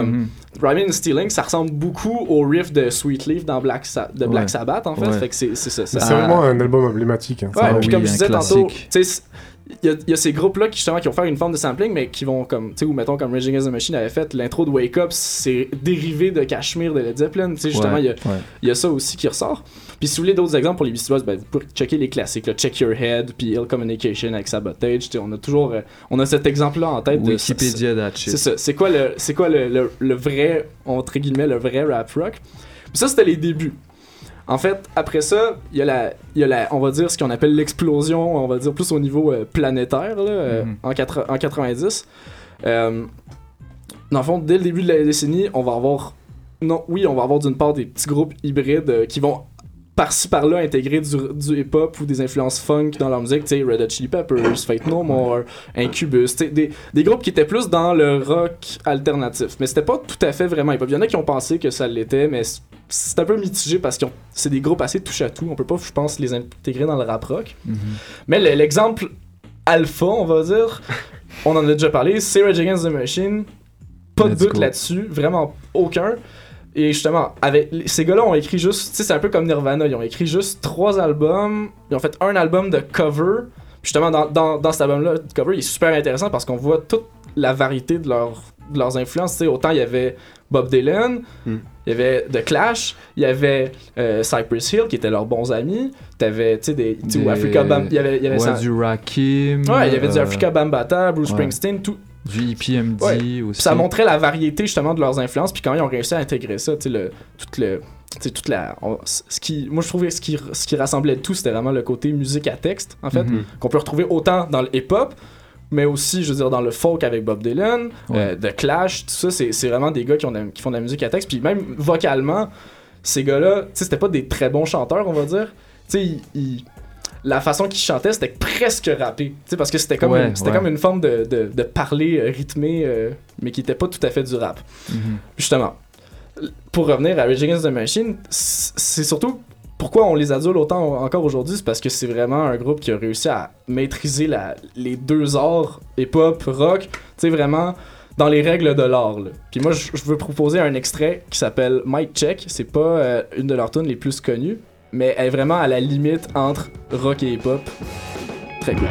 Comme. Rhymin' and Stealing, ça ressemble beaucoup au riff de Sweet Leaf dans Black, Sa- de Black Ouais. Sabbath, en fait. Ouais. Fait que c'est, c'est ça. ça- C'est vraiment un album emblématique. hein. Ouais, Ah puis oui, comme je disais tantôt, il y, a- y ces groupes-là qui justement qui vont faire une forme de sampling, mais qui vont comme, tu sais, ou mettons comme Raging Against the Machine avait fait l'intro de Wake Up, c'est dérivé de Cashmere de Led Zeppelin, tu sais, justement, Ouais, il y a, ouais. il y a ça aussi qui ressort. Puis si vous voulez d'autres exemples pour les Beastie Boys, ben, vous pouvez checker les classiques, là, Check Your Head, puis Ill Communication avec Sabotage, on a toujours, euh, on a cet exemple-là en tête. de- Wikipédia that shit. C'est ça, c'est quoi le, c'est quoi le, le, le vrai, entre guillemets, le vrai rap rock? Puis ça, c'était les débuts. En fait, après ça, il y a la, il y a la, on va dire ce qu'on appelle l'explosion, on va dire plus au niveau euh, planétaire, là, Mhm. en, quatre- en 90. Euh, dans le fond, dès le début de la décennie, on va avoir, non, oui, on va avoir d'une part des petits groupes hybrides euh, qui vont par-ci par-là intégrer du, du hip-hop ou des influences funk dans leur musique, tu sais, Red Hot Chili Peppers, Fate No More, Incubus, tu des, des groupes qui étaient plus dans le rock alternatif. Mais c'était pas tout à fait vraiment hip-hop. Il y en a qui ont pensé que ça l'était, mais c'est un peu mitigé parce que c'est des groupes assez touche à tout. On peut pas, je pense, les intégrer dans le rap rock. Mhm. Mais le- l'exemple alpha, on va dire, on en a déjà parlé, c'est Rage Against the Machine. Pas de doute là-dessus, vraiment aucun. Et justement, avec ces gars-là ont écrit juste, tu sais, c'est un peu comme Nirvana, ils ont écrit juste trois albums, ils ont fait un album de cover. Justement, dans, dans, dans cet album-là, le cover, il est super intéressant parce qu'on voit toute la variété de, leur- de leurs influences. Tu sais, autant il y avait Bob Dylan, Hmm. il y avait The Clash, il y avait euh, Cypress Hill qui étaient leurs bons amis. T'avais, tu sais, des, tu sais, Des- Africa Bam, il y avait, il y avait ouais, ça- du Rakim. Ouais, il y avait du euh, Africa Bambata, Bruce ouais. Springsteen, tout. Du Ouais. aussi. Ça montrait la variété justement de leurs influences, puis quand ils ont réussi à intégrer ça, tu sais, le, tout le. toute la. on- ce qui, moi, je trouvais ce qui, ce qui rassemblait tout, c'était vraiment le côté musique à texte, en fait, Mhm. qu'on peut retrouver autant dans le hip-hop, mais aussi, je veux dire, dans le folk avec Bob Dylan, Ouais. euh, The Clash, tout ça, c'est c'est vraiment des gars qui, ont de qui font de la musique à texte, puis même vocalement, ces gars-là, tu sais, c'était pas des très bons chanteurs, on va dire. Tu sais, ils- ils- la façon qu'ils chantaient, c'était presque rappé. Tu sais, parce que c'était comme, Ouais, une, c'était ouais. comme une forme de, de, de parler euh, rythmé, euh, mais qui était pas tout à fait du rap. Mhm. Justement, pour revenir à Rage Against the Machine, c'est surtout pourquoi on les adule autant encore aujourd'hui, c'est parce que c'est vraiment un groupe qui a réussi à maîtriser la, les deux arts, hip-hop, rock, tu sais, vraiment dans les règles de l'art. là. Puis moi, je veux proposer un extrait qui s'appelle Mic Check. C'est pas euh, une de leurs tunes les plus connues, mais elle est vraiment à la limite entre rock et hip-hop. Très cool.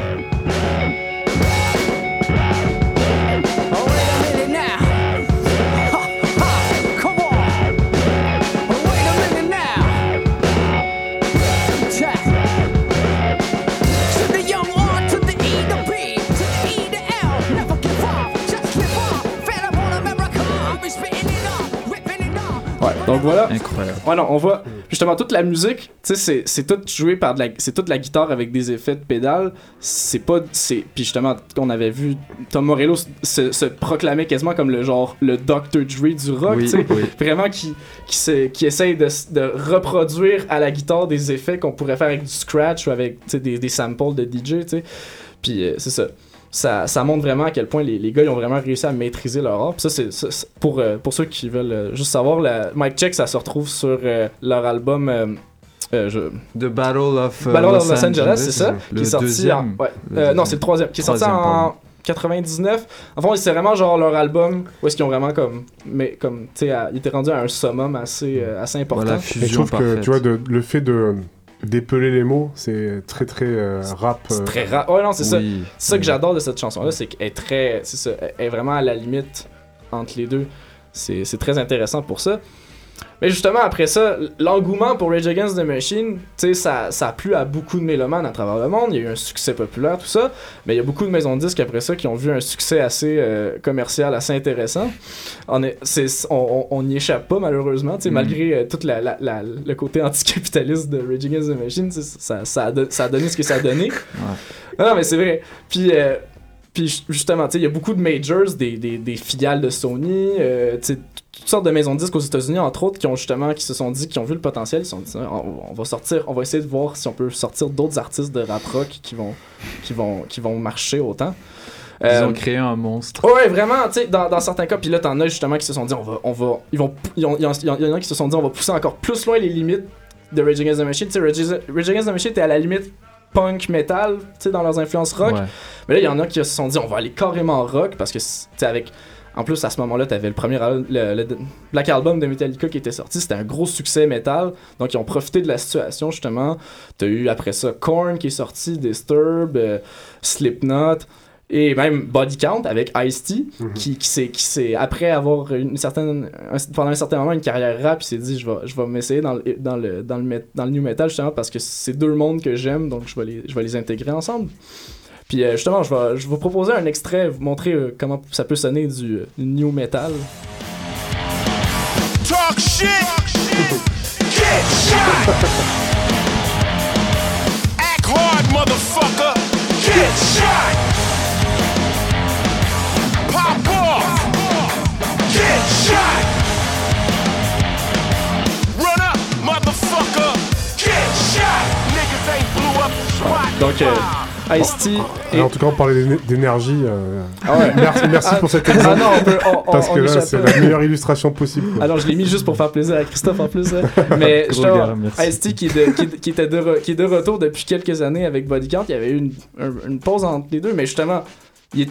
Voilà. Incroyable. Ouais, non, on voit justement toute la musique, tu sais, c'est- c'est tout joué par de la. C'est toute la guitare avec des effets de pédale. C'est pas. c'est Puis justement, on avait vu Tom Morello se, se proclamer quasiment comme le genre, le Dr. Dre du rock, Oui, tu sais. oui. Vraiment qui, qui, se- qui essaye de, de reproduire à la guitare des effets qu'on pourrait faire avec du scratch ou avec des, des samples de DJ, tu sais. Puis euh, c'est ça. Ça, ça montre vraiment à quel point les, les gars ils ont vraiment réussi à maîtriser leur art. Puis ça, c'est pour, euh, pour ceux qui veulent euh, juste savoir, la, Mike Check, ça se retrouve sur euh, leur album. euh, euh, je... The Battle of, euh, Battle of Los Los Angeles, Angeles, c'est ça? le qui est sorti deuxième. en. Ouais. Euh, non, c'est le troisième. Qui est sorti Troisième, en pardon. 99. Enfin, c'est vraiment genre leur album où est-ce qu'ils ont vraiment comme. Mais comme, tu sais, à- ils étaient rendus à un summum assez, euh, assez important. Voilà, je trouve que tu vois, de- le fait de d'épeler les mots, c'est très très euh, rap. C'est euh, très rare. Ouais, non, c'est ça. C'est ça que j'adore de cette chanson-là, c'est qu'elle est très. C'est ça. Elle est vraiment à la limite entre les deux. C'est c'est très intéressant pour ça. Mais justement, après ça, l'engouement pour Rage Against the Machine, tu sais, ça, ça a plu à beaucoup de mélomanes à travers le monde. Il y a eu un succès populaire, tout ça. Mais il y a beaucoup de maisons de disques après ça qui ont vu un succès assez euh, commercial, assez intéressant. On est, c'est, on, on- on n'y échappe pas, malheureusement. Tu sais, Mhm. malgré euh, tout la, la- la- le côté anticapitaliste de Rage Against the Machine, ça, ça, a don- ça a donné ce que ça a donné. Non, non, mais c'est vrai. Puis, euh, puis ju- justement, tu sais, il y a beaucoup de majors, des, des, des filiales de Sony, euh, toutes sortes de maisons de disques aux États-Unis, entre autres, qui ont justement, qui se sont dit, qui ont vu le potentiel, ils se sont dit, on, on va sortir, on va essayer de voir si on peut sortir d'autres artistes de rap rock qui vont, qui vont, qui vont marcher autant. Ils Euh, ont créé un monstre. Ouais, vraiment, tu sais, dans, dans certains cas, puis là, t'en as justement qui se sont dit, on va, on va, ils vont, il y, en- a qui se sont dit, on va pousser encore plus loin les limites de Rage Against the Machine. Tu sais, Rage, Rage Against the Machine était à la limite punk metal, tu sais, dans leurs influences rock. Ouais. Mais là, il y en a qui se sont dit, on va aller carrément rock parce que, tu sais, avec. En plus, à ce moment-là, t'avais le premier al- le, le Black Album de Metallica qui était sorti. C'était un gros succès métal. Donc, ils ont profité de la situation, justement. T'as eu après ça Korn qui est sorti, Disturb, euh, Slipknot. Et même Body Count avec Ice-T, qui, qui, s'est, qui s'est, après avoir une certaine, un- pendant un certain moment une carrière rap, il s'est dit je vais, je vais m'essayer dans le, dans, le, dans, le, dans le new metal justement parce que c'est deux mondes que j'aime, donc je vais les, je vais les intégrer ensemble. Puis euh, justement, je vais, je vais vous proposer un extrait, vous montrer euh, comment ça peut sonner du, euh, new metal. Talk shit. Get shot. Act hard, motherfucker. Get shot. Pop off. Get shot. Run up, motherfucker. Get shot. Niggas ain't blew up the spot. Donc, euh, Ice-T Et en tout cas, on parlait d'éne- d'énergie. euh, Ah ouais. Merci, merci Ah, pour cet ah exemple. non, on peut- on- on- Parce on que là, c'est la meilleure illustration possible. quoi. Alors, je l'ai mis juste pour faire plaisir à Christophe en plus. hein. Mais. Ice-T qui, était de re- qui est de retour depuis quelques années avec Body Count. Il y avait eu une, un- une pause entre les deux, mais justement, il est,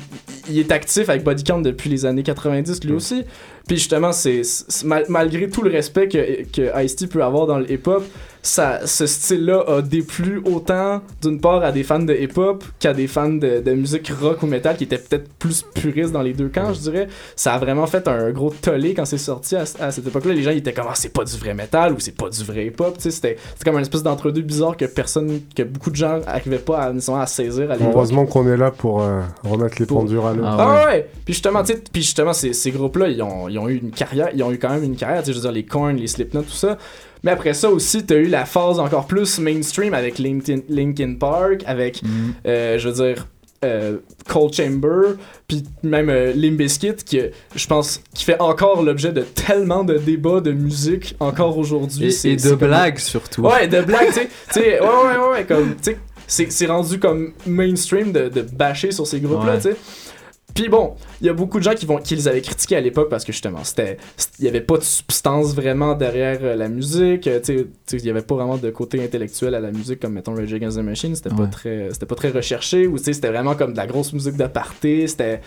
il est actif avec Body Count depuis les années 90 lui aussi. Puis justement, c'est c'est- mal- malgré tout le respect que, que Ice-T peut avoir dans le hip-hop, ça, ce style-là a déplu autant d'une part à des fans de hip-hop qu'à des fans de, de musique rock ou metal qui étaient peut-être plus puristes dans les deux camps, je dirais. Ça a vraiment fait un gros tollé quand c'est sorti à, à cette époque-là. Les gens ils étaient comme ah, c'est pas du vrai metal ou c'est pas du vrai hip-hop. Tu sais, C'était c'était comme une espèce d'entre-deux bizarre que personne, que beaucoup de gens arrivaient pas à, à saisir à l'époque. Heureusement qu'on est là pour euh, remettre les pendules à l'heure. Ah ouais. Puis justement, tu sais, puis justement, ces, ces groupes-là, ils ont, ils ont eu une carrière, ils ont eu quand même une carrière, tu sais, je veux dire, les Korn, les Slipknot, tout ça. Mais après ça aussi, t'as eu la phase encore plus mainstream avec Linkin, Linkin Park, avec, euh, je veux dire, euh, Cold Chamber, puis même euh, Limp Bizkit, qui, je pense, qui fait encore l'objet de tellement de débats de musique encore aujourd'hui. Et, de comme- blagues surtout. Ouais, de blagues, tu sais. Ouais, ouais, ouais, ouais, comme, tu sais, c'est c'est rendu comme mainstream de, de bâcher sur ces groupes-là, Ouais. tu sais. Puis bon, il y a beaucoup de gens qui, vont, qui les avaient critiqués à l'époque parce que justement, c'était il y avait pas de substance vraiment derrière euh, la musique, euh, il y avait pas vraiment de côté intellectuel à la musique comme mettons Rage Against the Machine, c'était pas très c'était pas très recherché ou tu sais, c'était vraiment comme de la grosse musique de party, c'était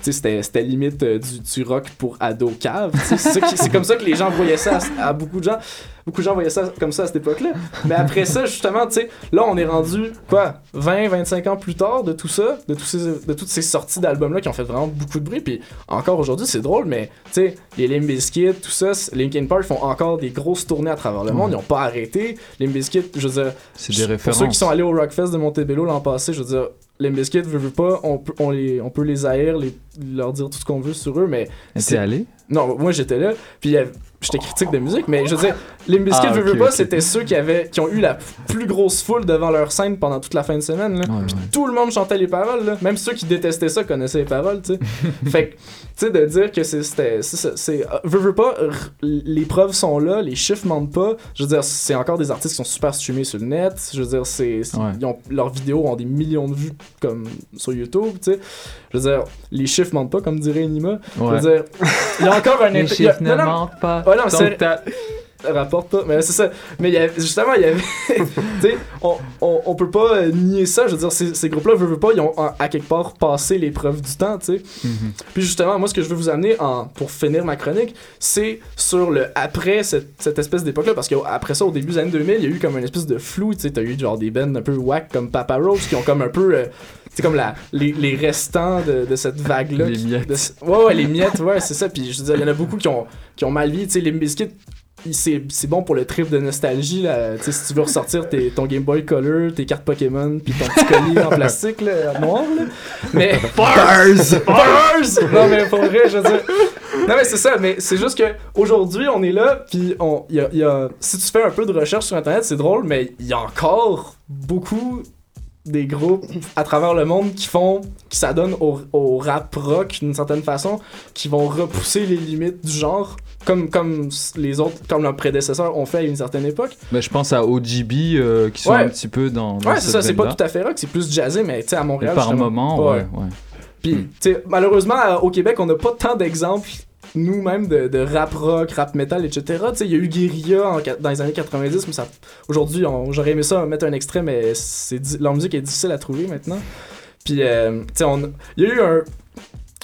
c'était c'était limite euh, du, du rock pour ado cave. C'est comme ça que les gens voyaient ça à, à beaucoup de gens. Beaucoup de gens voyaient ça comme ça à cette époque-là. Mais après ça, justement, tu sais, là, on est rendu, quoi, 20, 25 ans plus tard de tout ça, de, ces, de toutes ces sorties d'albums-là qui ont fait vraiment beaucoup de bruit. Puis encore aujourd'hui, c'est drôle, mais tu sais, les Limp Bizkit, tout ça, Linkin Park font encore des grosses tournées à travers le monde. Ils n'ont pas arrêté. Limp Bizkit, je veux dire, C'est des pour ceux qui sont allés au Rockfest de Montebello l'an passé, je veux dire, Veut, veut pas, on peut, on, les, on peut les haïr, les, leur dire tout ce qu'on veut sur eux, mais. T'es allé? Non, moi j'étais là, puis il y avait- j'étais critique de musique, mais je veux dire, Limp Bizkit, Ah, ok, pas, c'était ceux qui, avaient, qui ont eu la plus grosse foule devant leur scène pendant toute la fin de semaine. Là. Ouais, Puis ouais. tout le monde chantait les paroles, là. même ceux qui détestaient ça connaissaient les paroles, tu sais. fait que, tu sais, de dire que c'est- c'était. c'est euh, Veux, veux pas, les preuves sont là, les chiffres mentent pas. Je veux dire, c'est encore des artistes qui sont super streamés sur le net. Je veux dire, c'est. c'est- Ouais. ils ont- leurs vidéos ont des millions de vues comme sur YouTube, tu sais. Je veux dire, les chiffres mentent pas, comme dirait Nima. Je veux dire, il y a encore un Les y a- chiffres ne non, mentent pas. Ouais, non, Donc, c'est- t'as- rapporte pas mais c'est ça. Mais il y avait, justement il y avait tu sais on, on, on peut pas euh, nier ça. Je veux dire ces, ces groupes là veulent pas ils ont à, quelque part passé l'épreuve du temps tu sais. Mhm. puis justement moi ce que je veux vous amener en pour finir ma chronique c'est sur le après cette, cette espèce d'époque là parce qu'après ça au début des années 2000 il y a eu comme une espèce de flou tu sais. T'as eu genre des bands un peu whack comme Papa Rose qui ont comme un peu euh, c'est comme la, les, les restants de, de cette vague-là. Les miettes. de ouais, ouais, les miettes, ouais, c'est ça. Puis je veux dire, il y en a beaucoup qui ont, qui ont mal vie. Tu sais, les biscuits, c'est c'est bon pour le trip de nostalgie. Là. Tu sais, si tu veux ressortir tes, ton Game Boy Color, tes cartes Pokémon, puis ton petit collier en plastique là, noir. Là. Mais. Bars! Bars! Non, mais pour vrai, je veux dire. Non, mais c'est ça, mais c'est juste que aujourd'hui on est là, puis on, y a, y a- si tu fais un peu de recherche sur Internet, c'est drôle, mais il y a encore beaucoup des groupes à travers le monde qui font, qui s'adonnent au, au rap rock d'une certaine façon, qui vont repousser les limites du genre, comme, comme les autres, comme leurs prédécesseurs ont fait à une certaine époque. Mais je pense à OGB euh, qui sont Ouais. un petit peu dans. dans Ouais, c'est ça, c'est pas tout à fait rock, c'est plus jazzé, mais tu sais, à Montréal. par justement. moment, ouais, ouais. Puis, tu sais, malheureusement, au Québec, on n'a pas tant d'exemples nous-mêmes de, rap rock, rap metal, etc. Tu sais, il y a eu qua- dans les années 90, mais ça, aujourd'hui, j'aurais aimé ça mettre un extrait, mais c'est, leur musique est difficile à trouver maintenant. Puis, euh, tu sais, il y a eu un.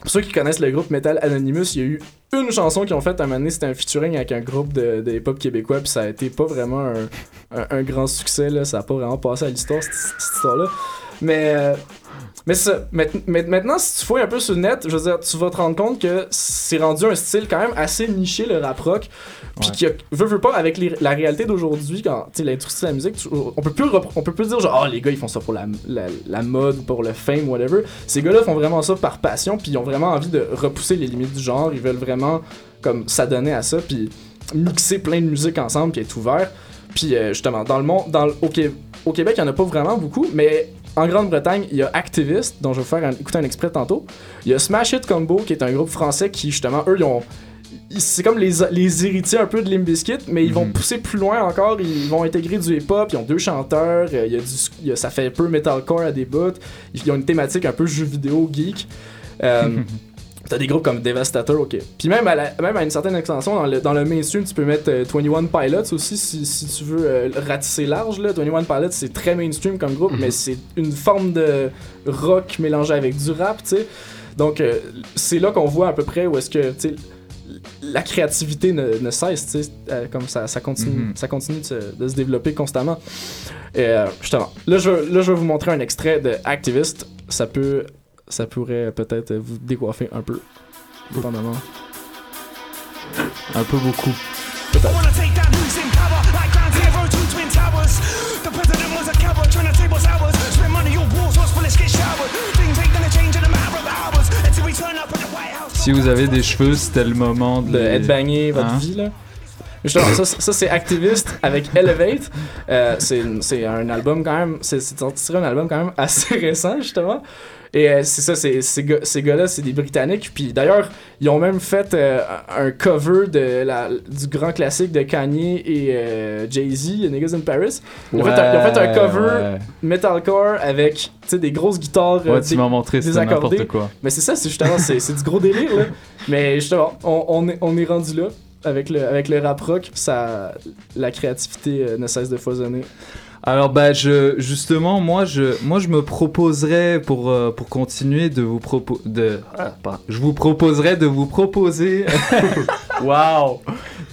Pour ceux qui connaissent le groupe Metal Anonymous, il y a eu une chanson qu'ils ont faite un moment donné, c'était un featuring avec un groupe de, de hip-hop québécois, puis ça a été pas vraiment un, un- grand succès, là. ça a pas vraiment passé à l'histoire, cette, cette histoire-là. Mais, mais Maintenant, si tu fouilles un peu sur le net, je veux dire, tu vas te rendre compte que c'est rendu un style quand même assez niché, le rap rock. Puis qui veut, veut pas, avec les- la réalité d'aujourd'hui, quand l'industrie de la musique, tu- on peut plus on peut plus dire genre, oh les gars, ils font ça pour la, la, la mode, pour le fame, whatever. Ces gars-là font vraiment ça par passion, puis ils ont vraiment envie de repousser les limites du genre. Ils veulent vraiment comme s'adonner à ça, puis mixer plein de musique ensemble, puis être ouvert. Puis euh, justement, dans le monde, dans au, Qué- au Québec, il n'y en a pas vraiment beaucoup, mais en Grande-Bretagne, il y a Activist, dont je vais vous faire un- écouter un extrait tantôt. Il y a Smash It Combo, qui est un groupe français qui, justement, eux, ils ont. C'est comme les, les héritiers un peu de Limp Bizkit, mais ils vont Mhm. pousser plus loin encore. Ils vont intégrer du hip-hop. Ils ont deux chanteurs. euh, Il y a du, il y a- ça fait un peu metalcore à des bouts. Ils ont une thématique un peu jeu vidéo geek. Euh, T'as des groupes comme Devastator, ok. Puis même à, la- même à une certaine extension, dans le, dans le mainstream, tu peux mettre euh, 21 Pilots aussi si, si tu veux euh, ratisser large. Là. 21 Pilots, c'est très mainstream comme groupe, mais c'est une forme de rock mélangé avec du rap, tu sais. Donc, euh, c'est là qu'on voit à peu près où est-ce que, la créativité ne, ne cesse, tu sais, euh, comme ça, ça continue, Mhm. ça continue de se, de se développer constamment. Et euh, justement, là je, là, je vais vous montrer un extrait de Activist. Ça peut, ça pourrait peut-être vous décoiffer un peu, dépendamment. Un peu beaucoup. Si vous avez des cheveux, c'était le moment de. de headbanger votre Hein? vie là. Justement, ça, ça c'est Activist avec Elevate. Euh, c'est c'est un album quand même, c'est un album quand même assez récent justement. Et euh, c'est ça, c'est, ces, gars, ces gars-là, c'est des Britanniques. Puis d'ailleurs, ils ont même fait euh, un cover de la, du grand classique de Kanye et euh, Jay-Z, Niggas in Paris. Ils, ont fait un, ils ont fait un cover ouais. metalcore avec des grosses guitares Ouais, tu montré, désaccordées. n'importe quoi. Mais c'est ça, c'est justement, c'est, c'est du gros délire. Là. Mais justement, on, on, est, on est rendu là. Avec le, avec le rap rock, ça, la créativité euh, ne cesse de foisonner. Alors bah je justement moi je moi je me proposerais pour euh, pour continuer de vous proposer de ah, pardon. je vous proposerais de vous proposer waouh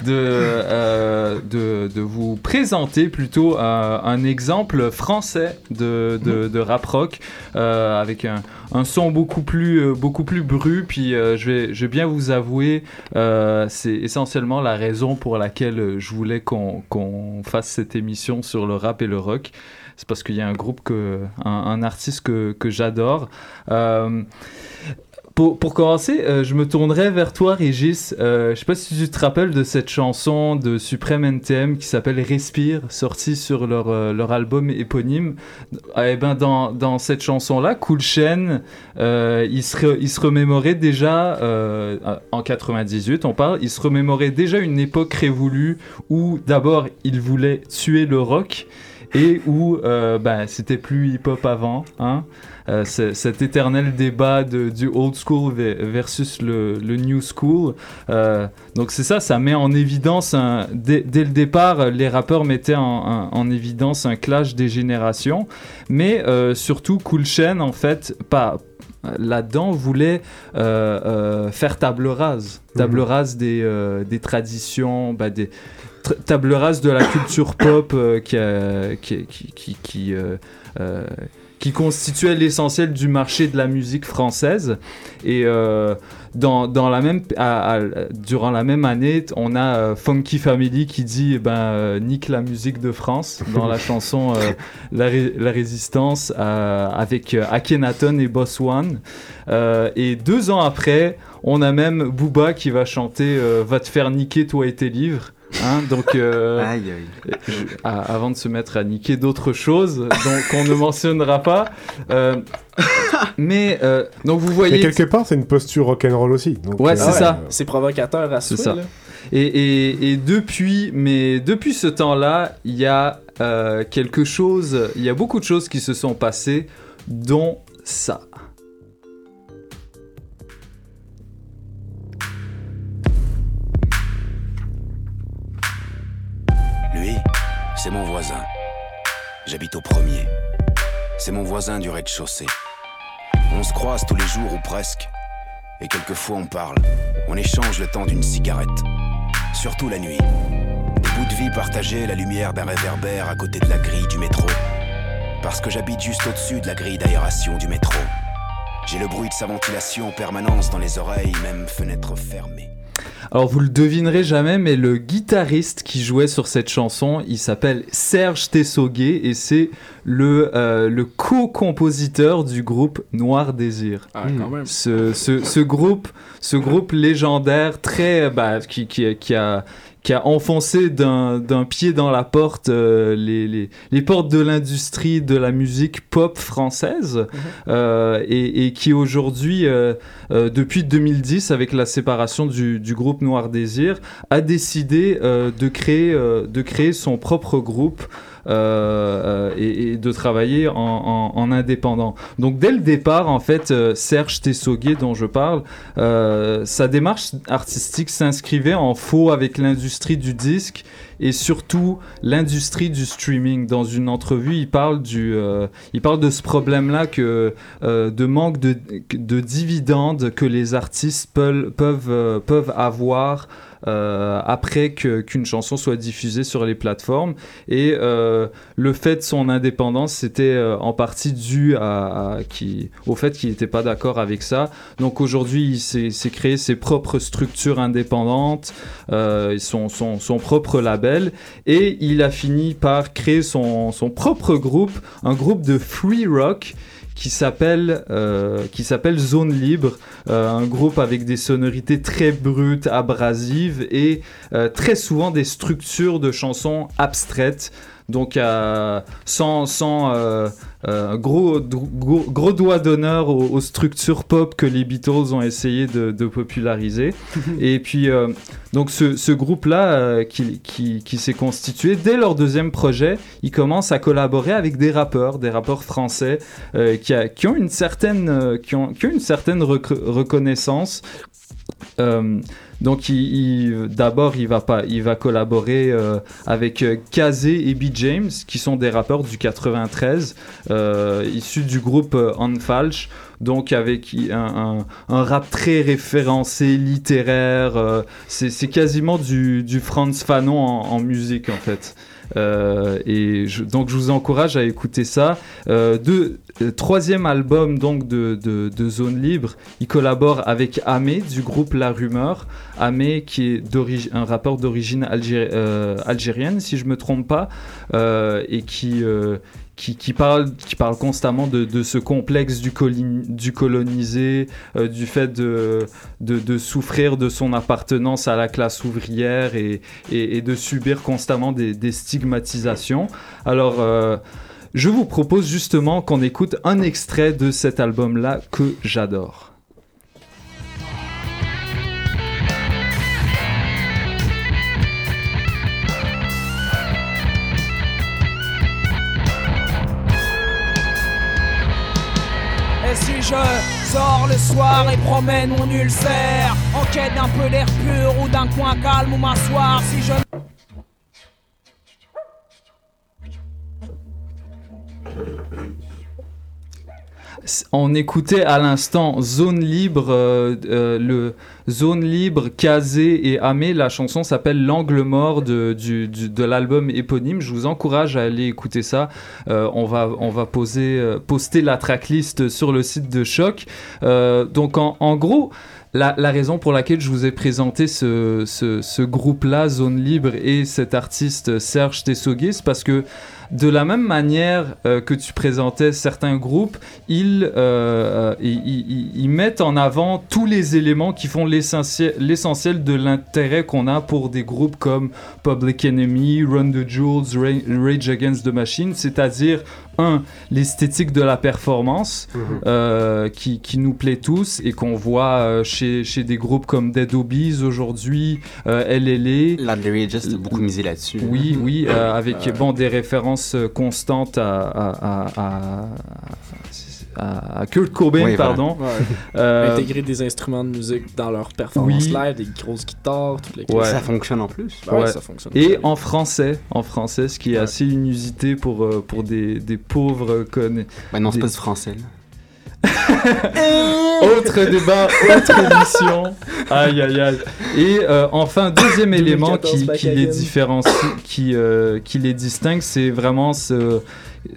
de, euh, de de vous présenter plutôt euh, un exemple français de de, de rap rock euh, avec un, un son beaucoup plus beaucoup plus bru puis je vais je vais bien vous avouer c'est essentiellement la raison pour laquelle je voulais qu'on qu'on fasse cette émission sur le rap et le rock c'est parce qu'il y a un groupe un, artiste que, que j'adore euh, pour, pour commencer, euh, je me tournerai vers toi, Régis. Euh, je sais pas si tu te rappelles de cette chanson de Supreme NTM qui s'appelle Respire, sortie sur leur, leur album éponyme. Eh ben, dans, dans cette chanson-là, Cool Chain, il, se il se remémorait déjà, en 98, on parle, il se remémorait déjà une époque révolue où d'abord il voulait tuer le rock et où euh, ben, c'était plus hip-hop avant. Hein? Euh, cet éternel débat de, du old school ve- versus le, le new school. Euh, donc c'est ça, ça met en évidence, un- dès, dès le départ, les rappeurs mettaient en, en- en évidence un clash des générations, mais surtout Cool Chain, en fait, pas là-dedans voulait euh, euh, faire table rase, table Mhm. rase des, euh, des traditions, bah, des table rase de la culture pop euh, qui, a- qui, qui, euh, euh, qui constituait l'essentiel du marché de la musique française. Et dans, dans la même, à- à- durant la même année, on a Funky Family qui dit eh ben, nique la musique de France dans la chanson la, Ré- la Résistance avec Akhenaton et Boss One. Et deux ans après, on a même Booba qui va chanter Va te faire niquer toi et tes livres. Hein, donc, euh, Aïe, je- à- avant de se mettre à niquer d'autres choses, donc on ne mentionnera pas. Euh, mais euh, donc vous voyez. Mais quelque part, c'est une posture rock'n'roll aussi. donc, Ouais, euh, c'est ça. C'est provocateur à C'est souhait, ça. là. Et, et- et depuis, mais depuis ce temps-là, il y a euh, quelque chose, il y a beaucoup de choses qui se sont passées, dont ça. C'est mon voisin. J'habite au premier. C'est mon voisin du rez-de-chaussée. On se croise tous les jours ou presque. Et quelquefois on parle. On échange le temps d'une cigarette. Surtout la nuit. Des bouts de vie partagés, la lumière d'un réverbère à côté de la grille du métro. Parce que j'habite juste au-dessus de la grille d'aération du métro. J'ai le bruit de sa ventilation en permanence dans les oreilles, même fenêtre fermée. Alors vous le devinerez jamais, mais le guitariste qui jouait sur cette chanson, il s'appelle Serge Tessoguet et c'est le, euh, le co-compositeur du groupe Noir Désir. Ah, quand même. Ce, ce, ce groupe, ce groupe légendaire, très, bah, qui, qui, qui a qui a enfoncé d'un pied dans la porte euh, les, les, les portes de l'industrie de la musique pop française euh, et, et qui aujourd'hui, euh, euh, depuis 2010, avec la séparation du, du groupe Noir Désir, a décidé euh, de, créer, euh, de créer son propre groupe. Euh, euh, et, de travailler en, en- en indépendant. Donc dès le départ, en fait, euh, Serge Tessoguet, dont je parle, sa démarche artistique s'inscrivait en faux avec l'industrie du disque et surtout l'industrie du streaming. Dans une entrevue, il parle, du, il parle de ce problème-là de manque de, de dividendes que les artistes peuvent, peuvent, avoir après que- qu'une chanson soit diffusée sur les plateformes. Et euh, le fait de son indépendance, c'était euh, en partie dû à, qui, au fait qu'il n'était pas d'accord avec ça. Donc aujourd'hui, il s'est créé ses propres structures indépendantes, euh, son, son, son propre label, et il a fini par créer son, son propre groupe, un groupe de free rock qui s'appelle euh, qui s'appelle Zone Libre, euh, un groupe avec des sonorités très brutes, abrasives et euh, très souvent des structures de chansons abstraites. Donc à- sans, sans euh, euh, gros, gros, gros doigt d'honneur aux, aux structures pop que les Beatles ont essayé de, de populariser. Et puis, euh, donc ce, ce groupe-là euh, qui, qui, qui s'est constitué, dès leur deuxième projet, ils commencent à collaborer avec des rappeurs, des rappeurs français euh, qui, a- qui ont une certaine, euh, qui ont, qui ont une certaine rec- reconnaissance. Euh, donc, d'abord, il va pas, il va collaborer euh, avec euh, Kazé et B James, qui sont des rappeurs du 93, euh, issus du groupe euh, Unfalch. Donc, avec un, rap très référencé, littéraire. euh, c'est, c'est quasiment du, du Franz Fanon en, en musique, en fait. Euh, et je- donc je vous encourage à écouter ça. Euh, euh, troisième album donc de, Zone Libre, il collabore avec Amé du groupe La Rumeur. Amé qui est un rappeur d'origine algé- algérienne si je me trompe pas et qui qui, qui parle, qui parle constamment de, de ce complexe du, du colonisé, euh, du fait de, de, de souffrir de son appartenance à la classe ouvrière et, et, et de subir constamment des, des stigmatisations. Alors, euh, je vous propose justement qu'on écoute un extrait de cet album-là que j'adore. Sors le soir et promène mon ulcère. En quête d'un peu d'air pur ou d'un coin calme où m'asseoir Si je... On écoutait à l'instant Zone Libre, euh, euh, le Zone Libre, Kazé et Amé. La chanson s'appelle L'angle mort de, l'album éponyme. Je vous encourage à aller écouter ça. Euh, on va, on va poser, poster la tracklist sur le site de Choc. Donc en, gros, la, raison pour laquelle je vous ai présenté ce, ce, ce groupe-là, Zone Libre, et cet artiste Serge Tessoguet, c'est parce que de la même manière euh, que tu présentais certains groupes, ils, euh, euh, ils, mettent en avant tous les éléments qui font l'essentiel de l'intérêt qu'on a pour des groupes comme Public Enemy, Run the Jewels, Ra- Rage Against the Machine, c'est-à-dire un, l'esthétique de la performance euh, qui, qui nous plaît tous et qu'on voit euh, chez, chez des groupes comme Dead Obies aujourd'hui, euh, LLA. Larry Just a beaucoup misé là-dessus. Oui, oui, euh, avec bon, des références constantes à, à, à, à- à Kurt Cobain, Oui, pardon. Ouais. Euh, Intégrer des instruments de musique dans leur performance oui. live, des grosses guitares, toutes les Ouais. Ça fonctionne en plus. Bah ouais, Ouais. ça fonctionne. Et en français, en français, ce qui est assez inusité pour, euh, pour des, des pauvres connus. Bah non, c'est pas du français. là. autre débat, autre émission. Aïe, aïe, aïe. Et euh, enfin, deuxième élément 2014 qui, les différencie, qui, euh, qui les distingue, c'est vraiment ce,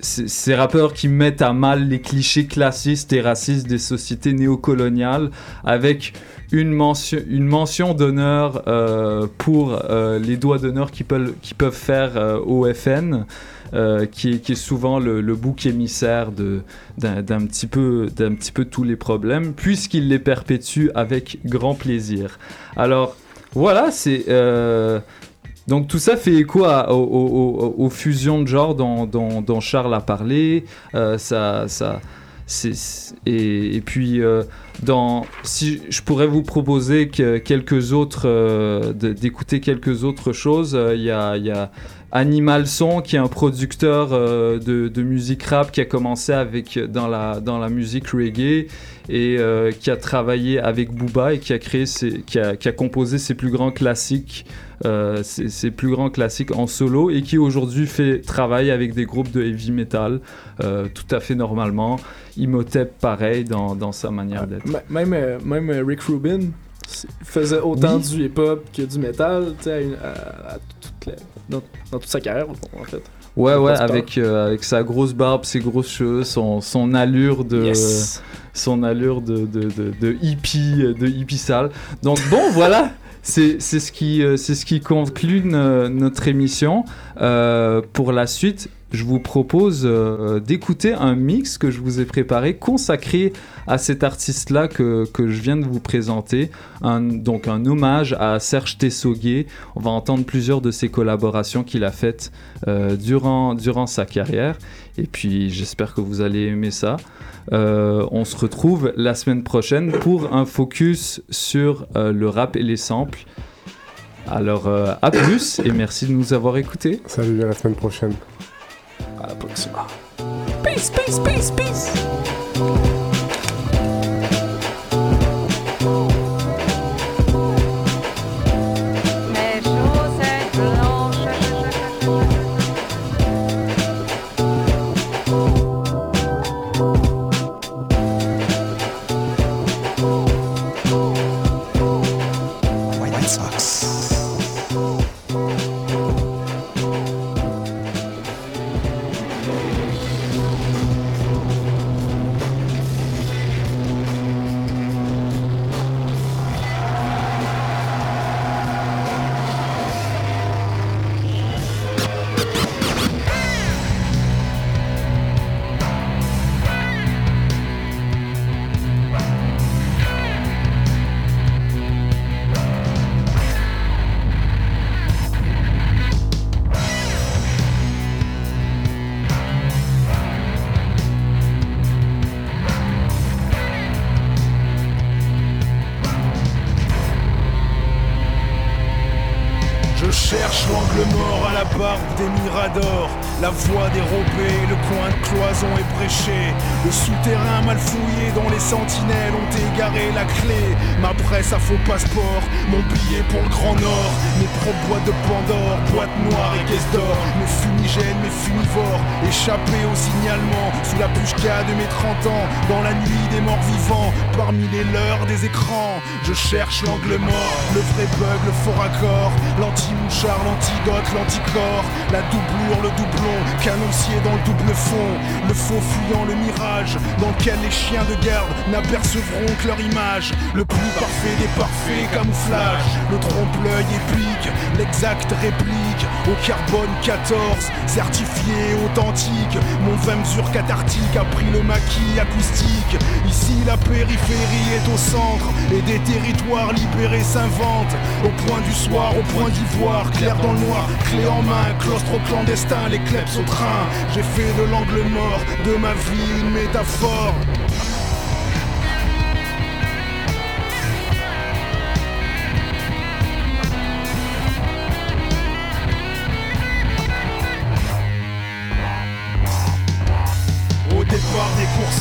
ces rappeurs qui mettent à mal les clichés classistes et racistes des sociétés néocoloniales avec une mention, une mention d'honneur euh, pour les doigts d'honneur qu'ils peuvent, faire au FN. Euh, qui, est, souvent le, bouc émissaire d'un petit, peu- petit peu tous les problèmes, puisqu'il les perpétue avec grand plaisir. Alors, voilà, c'est... euh, donc tout ça fait écho aux fusions de genre dont, Charles a parlé. Euh, ça, ça, et, puis, dans, si je pourrais vous proposer que quelques autres, d'écouter quelques autres choses, il y a Animal Son qui est un producteur euh, de, de musique rap qui a commencé avec dans la, dans la musique reggae et euh, qui a travaillé avec Booba et qui a créé ses, qui a, qui a composé ses plus grands classiques euh, ses, ses plus grands classiques en solo et qui aujourd'hui fait travaille avec des groupes de heavy metal tout à fait normalement Imhotep pareil dans, dans sa manière d'être M- Même, même Rick Rubin faisait autant Oui. du hip-hop que du metal, tu sais, à à- dans, dans toute sa carrière, en fait. Ouais, ouais, avec, euh, avec sa grosse barbe, ses grosses cheveux, son, son allure de. Yes. Son allure de, de, de, de hippie, de hippie sale. Donc, bon, voilà. C'est ce, qui, euh, ce qui conclut no- notre émission. Euh, pour la suite, je vous propose euh, d'écouter un mix que je vous ai préparé consacré à cet artiste-là que, que je viens de vous présenter. Donc un hommage à Serge Tessoguet. On va entendre plusieurs de ses collaborations qu'il a faites euh, durant, durant sa carrière. Et puis j'espère que vous allez aimer ça. Euh, on se retrouve la semaine prochaine pour un focus sur le rap et les samples. Alors à plus et merci de nous avoir écoutés. Salut, à la semaine prochaine. À la prochaine. Peace, peace, peace, peace. Cherche l'angle mort. Le vrai bug, le faux raccord, l'anti-mouchard, l'antidote, l'anticorps. La le doublon, canoncier dans le double fond. Le faux fuyant le mirage, dans lequel les chiens de garde n'apercevront que leur image. Le plus parfait des parfaits camouflage. Le trompe-l'œil épique, l'exact réplique Au carbone 14, certifié authentique. Mon 20 mesures cathartique a pris le maquis acoustique. Ici la périphérie est au centre Et des territoires libérés s'inventent. Au point du soir, au point d'ivoire Clair dans le noir, clé en main Claustre clandestin, les kleps au train J'ai fait de l'angle mort de ma vie une métaphore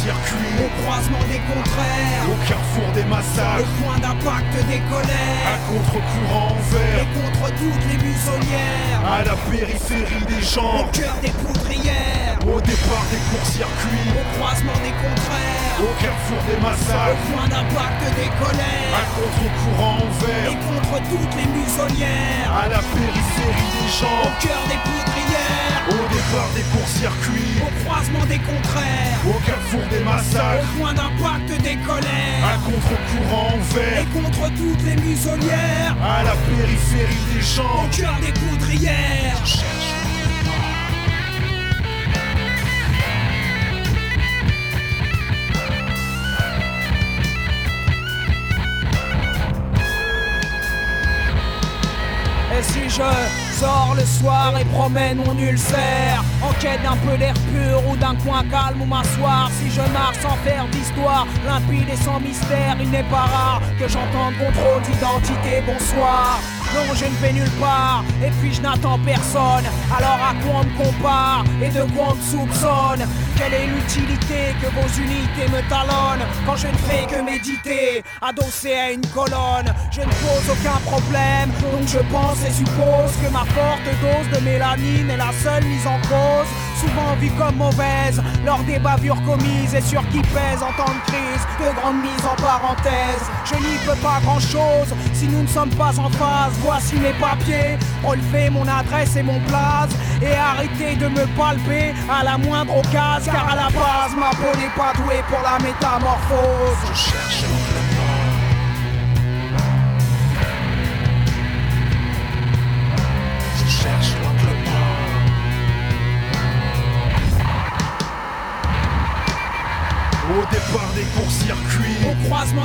Au croisement des contraires, Au carrefour des massacres. Le point d'impact des À colères, contre-courant en vert. Et contre toutes les muselières, À la périphérie des au gens cœur des poudrières, Au départ des courts-circuits. Au croisement des contraires, Au carrefour des au massacres. point d'impact des À colères, contre-courant en et contre toutes les muselières, À la périphérie des au gens cœur des poudrières, Au départ des courts-circuits. Au croisement des contraires, Au carrefour des massacres. Au point d'impact des À colères, contre-courant en et vert contre toutes les muselières, À la périphérie des gens au cœur des poudrières. Et si je sors le soir et promène mon ulcère En quête d'un peu d'air pur ou d'un coin calme où m'asseoir. Si je marche sans faire d'histoire Limpide et sans mystère Il n'est pas rare que j'entende contrôle d'identité Bonsoir je ne vais nulle part, et puis je n'attends personne. Alors à quoi on me compare et de quoi on me soupçonne? Quelle est l'utilité que vos unités me talonnent quand je ne fais que méditer, adossé à une colonne? Je ne pose aucun problème, donc je pense et suppose que ma forte dose de mélanine est la seule mise en cause. Souvent vue comme mauvaise, lors des bavures commises et sur qui pèse en temps de crise, de grandes mises en parenthèse. Je n'y peux pas grand chose si nous ne sommes pas en phase. Voici mes papiers, relevez mon adresse et mon place et arrêtez de me palper à la moindre occasion. Car à la base, ma peau n'est pas douée pour la métamorphose. Je cherche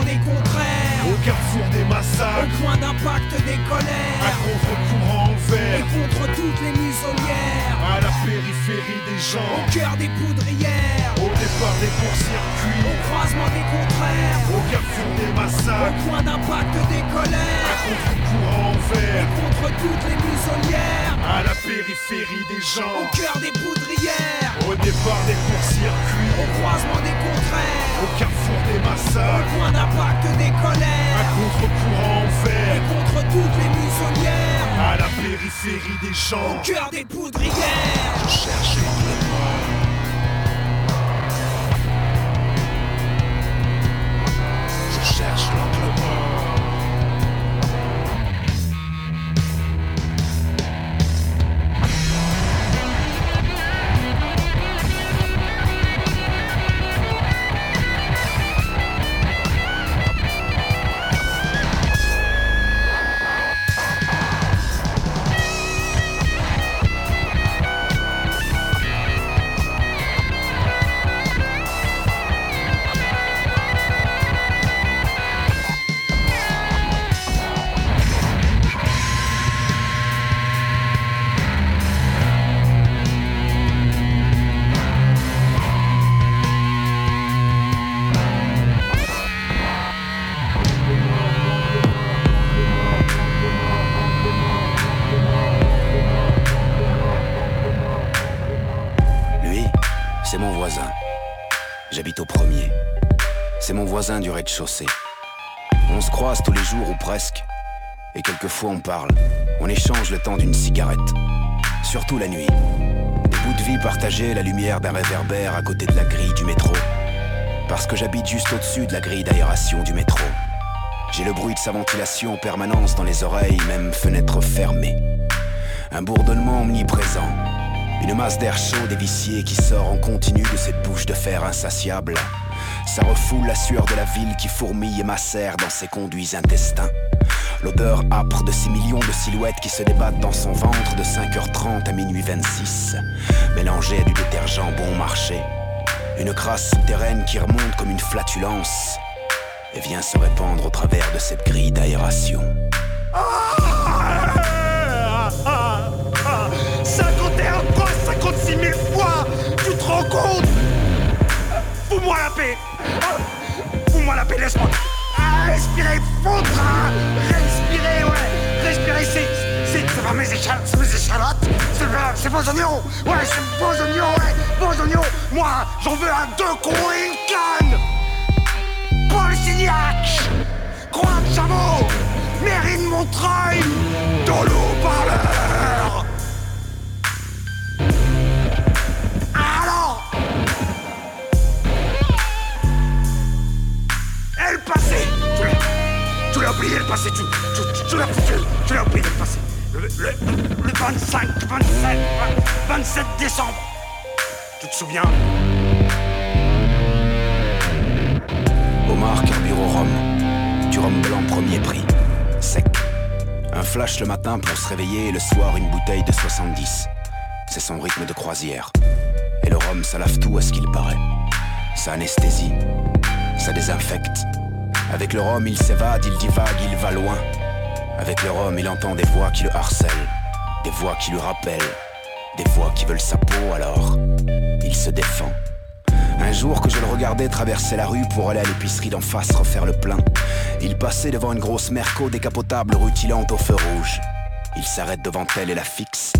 des contraires. Au carrefour des Au massacres, point d'impact des à colères. contre-courant Et vert, contre toutes les muselières. à la périphérie des Au gens, cœur des poudrières. au départ des Au courts-circuits, croisement des contraires. au carrefour des Au massacres, point d'impact des à colères. contre-courant Et vert, contre toutes les muselières. à la périphérie des Au gens, cœur des poudrières. au départ des Au courts-circuits, croisement des contraires. Au carrefour des Au massacres, point d'impact des à colères. contre-courant Et vert, contre toutes les muselières. à la périphérie des gens. Au cœur des poudrières. Je cherche l'angle rez-de-chaussée. On se croise tous les jours ou presque. Et quelquefois on parle. On échange le temps d'une cigarette. Surtout la nuit. Des bouts de vie partagés, la lumière d'un réverbère à côté de la grille du métro. Parce que j'habite juste au-dessus de la grille d'aération du métro. J'ai le bruit de sa ventilation en permanence dans les oreilles, même fenêtre fermée. Un bourdonnement omniprésent. Une masse d'air chaud et vicié qui sort en continu de cette bouche de fer insatiable. Ça refoule la sueur de la ville qui fourmille et macère dans ses conduits intestins. L'odeur âpre de ces millions de silhouettes qui se débattent dans son ventre de 5h30 à minuit 26, mélangée à du détergent bon marché. Une crasse souterraine qui remonte comme une flatulence et vient se répandre au travers de cette grille d'aération. Fous-moi la paix. Fous-moi la paix, laisse-moi. Ah, Respirer, foutre. Respirer, ouais. Respirer, c'est... C'est pas mes échalotes, c'est mes échalotes. C'est vos oignons. Ouais, c'est vos oignons, ouais. Vos oignons. Moi, j'en veux un deux coups et une canne. Paul Signac. Croix de Chameau. Mairie de Montreuil. Dans l'eau-parleur passé, tu, tu, tu, tu l'as tu, l'as oublié le passé. Le, le, le 25, 27, 27 décembre. Tu te souviens? Omar carbure au rhum. Du rhum blanc premier prix. Sec. Un flash le matin pour se réveiller et le soir une bouteille de 70. C'est son rythme de croisière. Et le rhum, ça lave tout à ce qu'il paraît. Ça anesthésie. Ça désinfecte. Avec le rhum, il s'évade, il divague, il va loin. Avec le rhum, il entend des voix qui le harcèlent. Des voix qui lui rappellent. Des voix qui veulent sa peau alors. Il se défend. Un jour que je le regardais traverser la rue pour aller à l'épicerie d'en face refaire le plein, il passait devant une grosse merco décapotable rutilante au feu rouge. Il s'arrête devant elle et la fixe.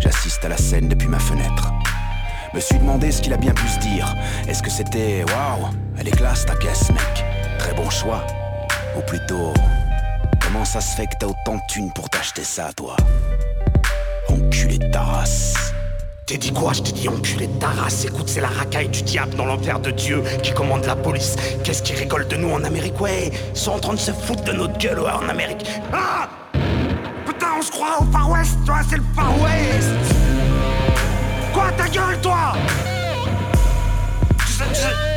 J'assiste à la scène depuis ma fenêtre. Me suis demandé ce qu'il a bien pu se dire. Est-ce que c'était Waouh, elle est classe ta caisse, mec. Très bon choix. Ou plutôt, comment ça se fait que t'as autant de thunes pour t'acheter ça, toi? Enculé de ta race. T'es dit quoi? Je t'ai dit enculé de ta race. Écoute, c'est la racaille du diable dans l'enfer de Dieu qui commande la police. Qu'est-ce qui rigole de nous en Amérique? Ouais, ils sont en train de se foutre de notre gueule en Amérique. Ah Putain, on se croit au Far West, toi, c'est le Far West Quoi, ta gueule, toi? Tu sais,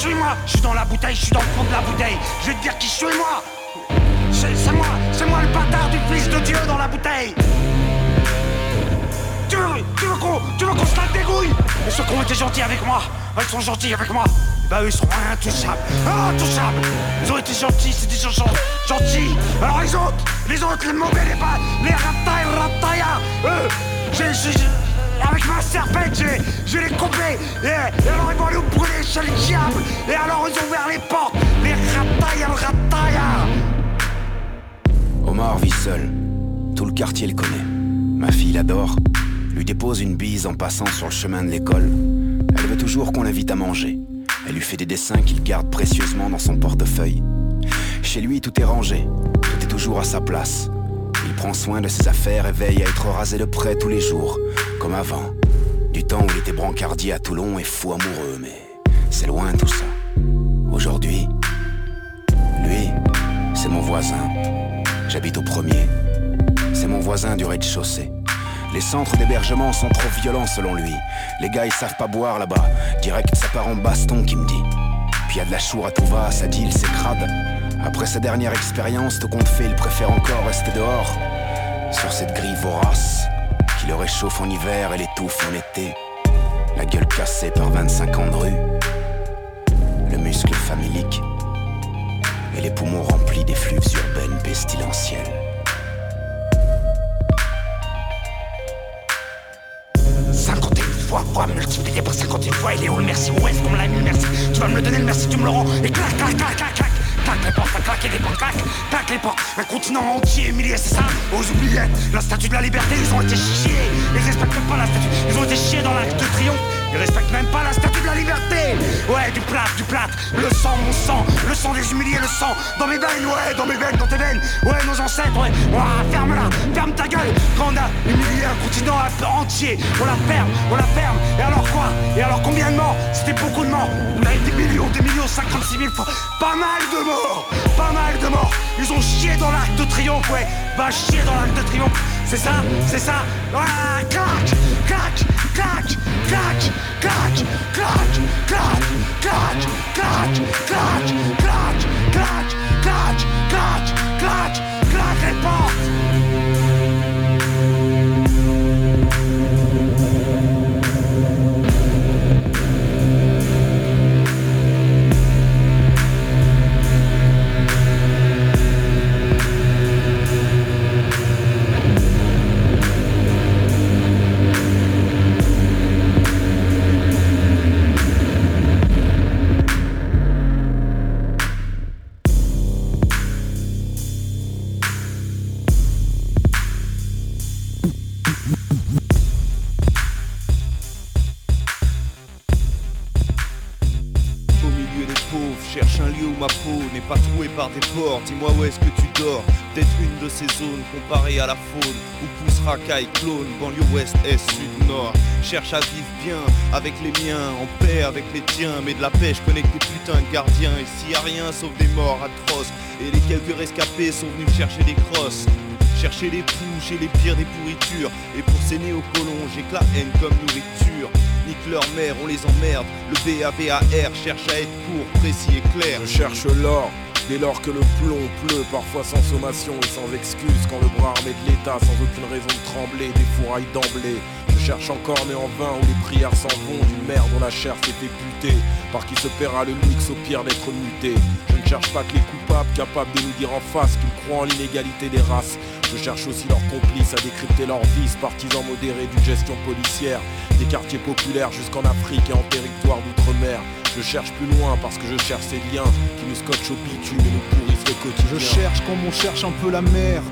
je suis, moi. Je suis dans la bouteille, je suis dans le fond de la bouteille. Je vais te dire qui je suis, moi. C'est moi, c'est moi le bâtard du fils de Dieu dans la bouteille. Tu veux, tu veux qu'on, tu veux qu'on se la dégouille Et ceux qui ont gentils avec moi, ils sont gentils avec moi. Bah eux ils seront intouchables, intouchables. Ils ont été gentils, c'est des gens gen- gentils. Alors les autres, les autres, les mauvais, les bas, les ratailles, rataillas Eux, j'ai, j'ai- j'ai- avec ma serpette, j'ai les coupés et, alors ils aller nous brûler chez le diable Et alors ils ont ouvert les portes, les rataillas, rataillas Omar vit seul. Tout le quartier le connaît. Ma fille l'adore. Lui dépose une bise en passant sur le chemin de l'école. Elle veut toujours qu'on l'invite à manger. Elle lui fait des dessins qu'il garde précieusement dans son portefeuille. Chez lui, tout est rangé. Tout est toujours à sa place. Il prend soin de ses affaires et veille à être rasé de près tous les jours, comme avant. Du temps où il était brancardier à Toulon et fou amoureux, mais c'est loin tout ça. Aujourd'hui, lui, c'est mon voisin. J'habite au premier. C'est mon voisin du rez-de-chaussée. Les centres d'hébergement sont trop violents selon lui. Les gars ils savent pas boire là-bas. Direct ça part en baston qui me dit. Puis y a de la chour à tout va, ça deal, c'est. Après sa dernière expérience, tout compte fait, il préfère encore rester dehors. Sur cette grille vorace, le réchauffe en hiver et l'étouffe en été. La gueule cassée par 25 ans de rue. Le muscle familique. Et les poumons remplis d'effluves urbaines pestilentielles. 51 fois, fois multiplié par 51 fois, il est où le merci? Où est-ce qu'on me l'a mis le merci? Tu vas me le donner le merci, tu me le rends Et clac, clac, clac, clac, clac Les portes, clac les portes, clac, clac les portes. Un continent entier humilié, c'est ça Aux oubliettes, la statue de la liberté, ils ont été chiés. Ils respectent même pas la statue, ils ont été chiés dans l'arc de triomphe. Ils respectent même pas la statue de la liberté. Ouais, du plâtre, du plâtre Le sang, mon sang Le sang des humiliés, le sang Dans mes veines, ouais, dans mes veines, dans tes veines Ouais, nos ancêtres, ouais Ferme-la, ferme ta gueule Quand on a humilié un continent entier On la ferme, on la ferme Et alors quoi Et alors combien de morts C'était beaucoup de morts On a été millions, des millions, 56 000 fois Pas mal de morts Pas mal de morts Ils ont chié dans l'arc de triomphe, ouais Va chier dans l'arc de triomphe C'est ça, c'est ça Ah, clac, clac, clac, clac, clac, clac, clac, clac, clac, clac, clac, clac, clac, Clutch, clutch, clutch, clutch it, klacz, Dis-moi où est-ce que tu dors Peut-être une de ces zones comparée à la faune où pousse racaille, clone, banlieue ouest, est, sud, nord. Cherche à vivre bien avec les miens, en paix avec les tiens. Mais de la connais que des putains de gardiens. Et s'il y a rien sauf des morts atroces, et les quelques rescapés sont venus chercher des crosses. Chercher les pouches et les pires des pourritures. Et pour ces néocolons, j'ai que la haine comme nourriture. Nique leur mère, on les emmerde. Le BABAR cherche à être court, précis et clair. Je cherche l'or, dès lors que le plomb pleut, parfois sans sommation et sans excuse, quand le bras armé de l'État, sans aucune raison de trembler, des fourrailles d'emblée. Je cherche encore, mais en vain, où les prières s'en vont d'une mère dont la chair s'est éputée, par qui se paiera le luxe au pire d'être muté. Je ne cherche pas que les coupables, capables de nous dire en face qu'ils croient en l'inégalité des races. Je cherche aussi leurs complices à décrypter leurs vices, partisans modérés d'une gestion policière, des quartiers populaires jusqu'en Afrique et en territoire d'outre-mer. Je cherche plus loin parce que je cherche ces liens qui nous scotchent au bitume et nous pourrissent le quotidien. Je cherche comme on cherche un peu la merde.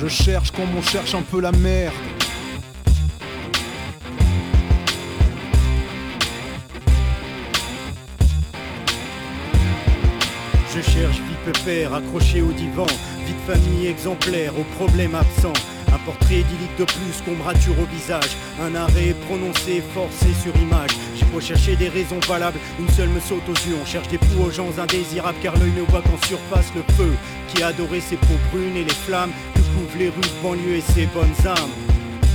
Je cherche comme on cherche un peu la merde. Je cherche vie pépère, accroché au divan, vie de famille exemplaire, aux problèmes absents. Un portrait idyllique de plus qu'on me au visage. Un arrêt prononcé, forcé sur image. J'ai beau chercher des raisons valables, une seule me saute aux yeux. On cherche des poux aux gens indésirables car l'œil ne voit qu'en surface le feu qui a adoré ses peaux brunes et les flammes les rues de banlieue et ses bonnes âmes.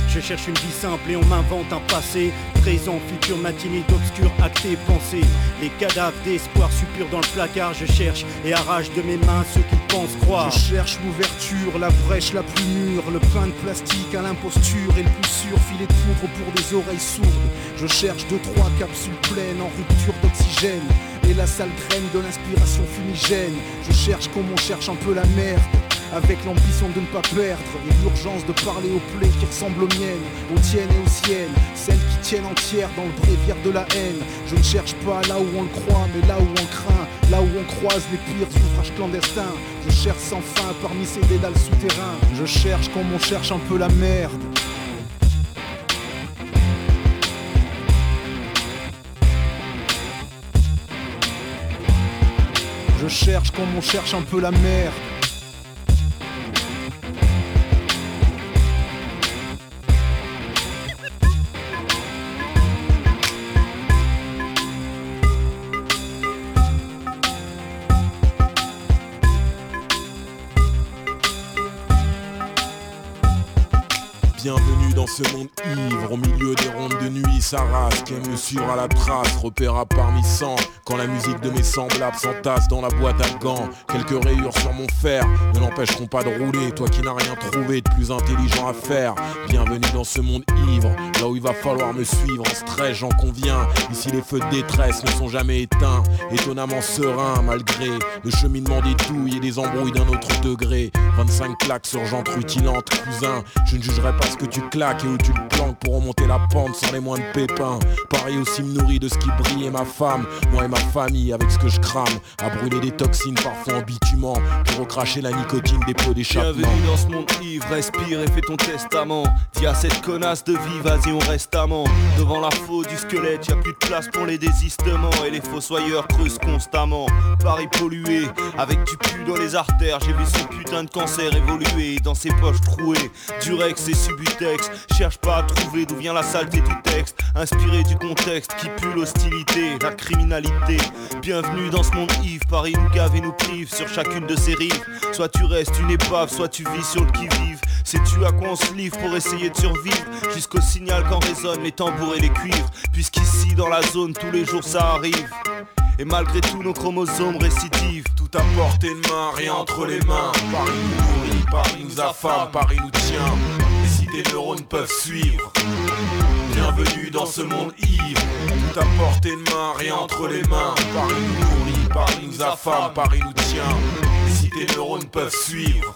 Je cherche une vie simple et on m'invente un passé. Présent, futur, matinée d'obscur, acté, pensée. Les cadavres d'espoir suppurent dans le placard. Je cherche et arrache de mes mains ceux qui pensent croire. Je cherche l'ouverture, la brèche la plus mûre, le pain de plastique à l'imposture et le plus sûr, filet de poudre pour des oreilles sourdes. Je cherche deux, trois capsules pleines en rupture d'oxygène et la sale graine de l'inspiration fumigène. Je cherche comme on cherche un peu la merde. Avec l'ambition de ne pas perdre et l'urgence de parler aux plaies qui ressemblent aux miennes, aux tiennes et aux siennes, celles qui tiennent entières dans le bréviaire de la haine. Je ne cherche pas là où on le croit, mais là où on craint, là où on croise les pires ouvrages clandestins. Je cherche sans fin parmi ces dédales souterrains. Je cherche comme on cherche un peu la merde. Je cherche comme on cherche un peu la merde. Ce monde ivre, au milieu des rondes de nuit, sa race qui me suivre à la trace, repéra parmi cent, quand la musique de mes semblables s'entasse dans la boîte à gants. Quelques rayures sur mon fer ne l'empêcheront pas de rouler, toi qui n'as rien trouvé de plus intelligent à faire. Bienvenue dans ce monde ivre, là où il va falloir me suivre en stress, j'en conviens. Ici les feux de détresse ne sont jamais éteints, étonnamment serein malgré le cheminement des douilles et des embrouilles d'un autre degré. 25 claques sur jante rutilante, cousin, je ne jugerai pas ce que tu claques où tu le planques pour remonter la pente sans les moindres pépins. Pareil aussi me nourrit de ce qui brille et ma femme, moi et ma famille avec ce que je crame, à brûler des toxines parfois en bitument pour recracher la nicotine des pots d'échappement. Bienvenue dans ce monde ivre, respire et fais ton testament. Dis à cette connasse de vie, vas-y on reste amant. Devant la faute du squelette, y a plus de place pour les désistements et les fossoyeurs creusent constamment. Paris pollué, avec du pu dans les artères, j'ai vu son putain de cancer évoluer dans ses poches trouées. Durex et Subutex, cherche pas à trouver d'où vient la saleté du texte, inspiré du contexte qui pue l'hostilité, la criminalité. Bienvenue dans ce monde ivre, Paris nous gave et nous prive sur chacune de ses rives. Soit tu restes une épave, soit tu vis sur le qui-vive. Sais-tu à quoi on se livre pour essayer de survivre? Jusqu'au signal quand résonnent les tambours et les cuivres. Puisqu'ici dans la zone, tous les jours ça arrive. Et malgré tout nos chromosomes récidivent Tout à portée de main, rien entre les mains Paris nous nourrit, Paris nous affame, Paris nous tient Et si tes neurones peuvent suivre. Bienvenue dans ce monde ivre. Tout à portée de main, rien entre les mains. Paris nous nourrit, Paris nous affame, Paris nous tient. Si tes neurones peuvent suivre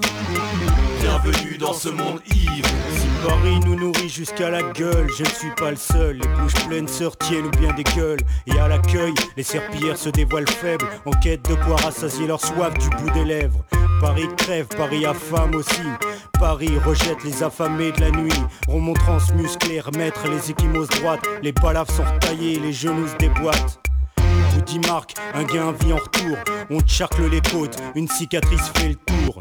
Bienvenue dans ce monde ivre Si Paris nous nourrit jusqu'à la gueule, je ne suis pas le seul. Les bouches pleines se retiennent ou bien des gueules. Et à l'accueil, les serpillères se dévoilent faibles, en quête de quoi rassasier leur soif du bout des lèvres. Paris crève, Paris affame aussi. Paris rejette les affamés de la nuit. Remontrance musclée, remettre les échymoses droites. Les balafres sont retaillés, les genoux se déboîtent. Vous dit Marc, un gain vit en retour. On charcle les côtes, une cicatrice fait le tour.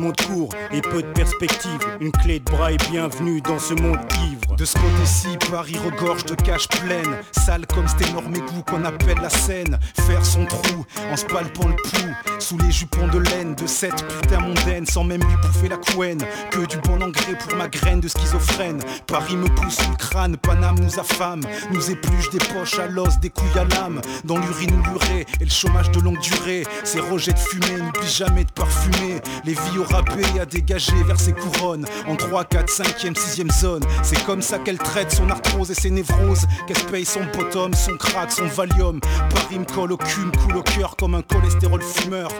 Monde court et peu de perspective. Une clé de bras est bienvenue dans ce monde ivre. De ce côté-ci, Paris regorge de caches pleines, sale comme cet énorme égout qu'on appelle la Seine. Faire son trou en se palpant le pouls, sous les jupons de laine de cette putain mondaine, sans même lui bouffer la couenne. Que du bon engrais pour ma graine de schizophrène. Paris me pousse sous le crâne, Paname nous affame, nous épluche des poches à l'os, des couilles à l'âme, dans l'urine ou l'urée et le chômage de longue durée. Ces rejets de fumée, n'oublie jamais de parfumer les vies râpé à dégager vers ses couronnes en 3, 4, 5e, 6e zone. C'est comme ça qu'elle traite son arthrose et ses névroses, qu'elle paye son bottom, son crack, son valium. Paris me colle au cul, me coule au cœur comme un cholestérol fumeur.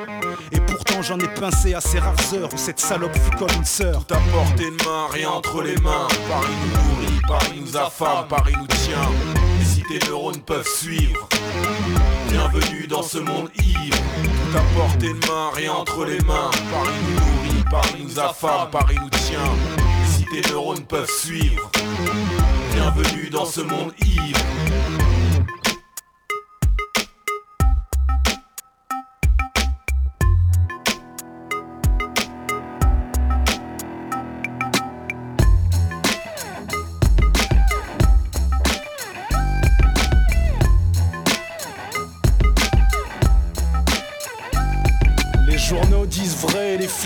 Et pourtant j'en ai pincé à ces rares heures où cette salope fut comme une sœur. Tout à portée de main, rien entre les mains. Paris nous nourrit, Paris nous affame, Paris nous tient. Et si tes neurones peuvent suivre, bienvenue dans ce monde ivre. Tout à portée de main, rien entre les mains. Paris nous Paris nous affame, Paris nous tient. Si tes neurones peuvent suivre, bienvenue dans ce monde ivre.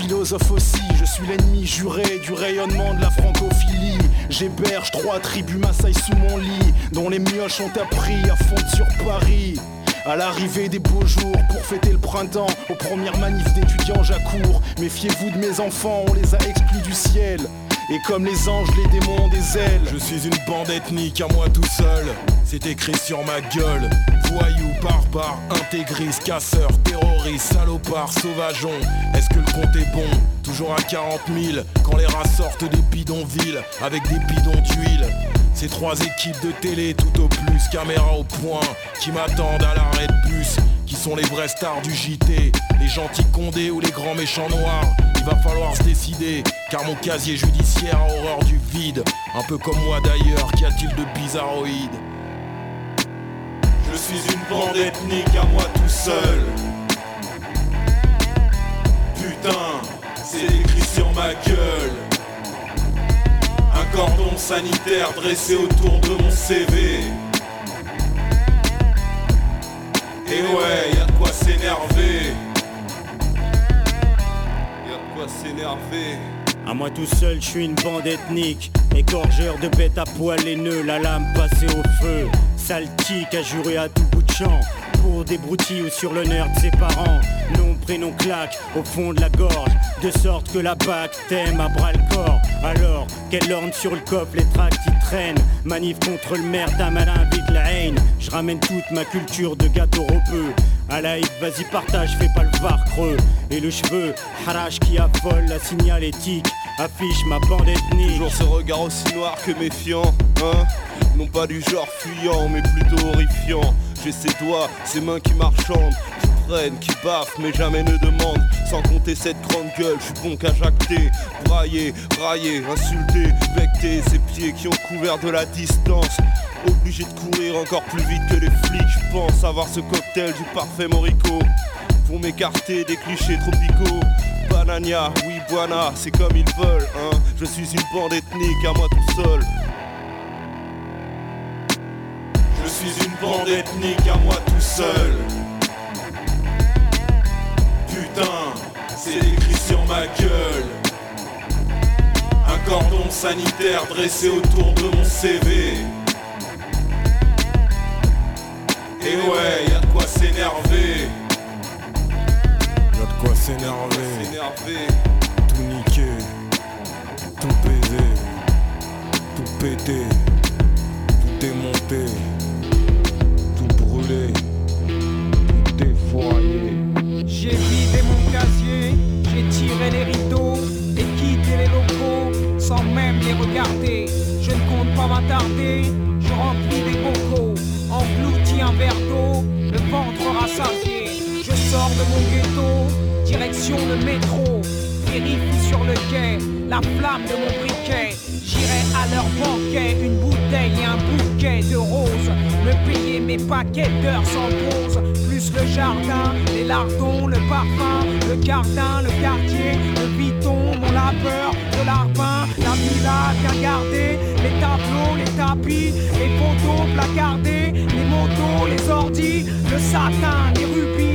Philosophes aussi. Je suis l'ennemi juré du rayonnement de la francophilie. J'héberge trois tribus Maasai sous mon lit, dont les mioches ont appris à fondre sur Paris. À l'arrivée des beaux jours pour fêter le printemps, aux premières manifs d'étudiants j'accours. Méfiez-vous de mes enfants, on les a exclus du ciel. Et comme les anges, les démons ont des ailes. Je suis une bande ethnique à moi tout seul. C'est écrit sur ma gueule. Voyous, barbares, intégristes, casseurs, terroristes, salopards, sauvageons. Est-ce que le compte est bon? Toujours à 40 000 quand les rats sortent des bidonvilles avec des bidons d'huile. Ces trois équipes de télé tout au plus, caméra au point, qui m'attendent à l'arrêt de bus, sont les vrais stars du JT, les gentils condés ou les grands méchants noirs. Il va falloir se décider, car mon casier judiciaire a horreur du vide, un peu comme moi d'ailleurs, qu'y a-t-il de bizarroïde? Je suis une bande ethnique à moi tout seul. Putain, c'est écrit sur ma gueule. Un cordon sanitaire dressé autour de mon CV. Et ouais, y a de quoi s'énerver. Y a de quoi s'énerver. À moi tout seul, je suis une bande ethnique. Égorgeur de bêtes à poil nœuds, la lame passée au feu. Saltique à jurer à tout bout de champ. Pour des broutilles ou sur l'honneur de ses parents. Nom, prénom, claque au fond de la gorge. De sorte que la bac t'aime à bras le corps. Alors, qu'elle orne sur le coffre les tracts qui traînent. Manif contre le maire d'un malin vide la haine. Je ramène toute ma culture de gâteau ropeux. À la vas-y partage, fais pas le var creux Et le cheveu, harache qui affole la signalétique Affiche ma bande ethnique Toujours ce regard aussi noir que méfiant, hein Non pas du genre fuyant, mais plutôt horrifiant J'ai ses doigts, ses mains qui marchandent Qui prennent, qui baffent, mais jamais ne demandent. Sans compter cette grande gueule, je suis bon qu'à jacter Brailler, railler, insulter, becter Ces pieds qui ont couvert de la distance. Obligé de courir encore plus vite que les flics Je pense avoir ce cocktail du parfait morico. Pour m'écarter des clichés tropicaux. Banania, oui buana, c'est comme ils veulent hein. Je suis une bande ethnique à moi tout seul suis une bande ethnique à moi tout seul Putain, c'est écrit sur ma gueule Un cordon sanitaire dressé autour de mon CV Et ouais, y'a de quoi s'énerver. Y'a de quoi s'énerver. Tout niquer. Tout baiser. Tout péter. Tout démonter. J'ai vidé mon casier, j'ai tiré les rideaux et quitté les locaux sans même les regarder. Je ne compte pas m'attarder, je remplis des bocaux, engloutis un verre d'eau, le ventre rassasié. Je sors de mon ghetto, direction le métro, vérifie sur le quai la flamme de mon briquet. J'irai à leur banquet, une bouteille et un bouquet de roses. Me payer mes paquets d'heures sans pause. Plus le jardin, les lardons, le parfum, le gardin, le quartier, le biton, mon labeur, de larbin, la villa bien gardée, les tableaux, les tapis, les photos placardées, les motos, les ordis, le satin, les rubis, le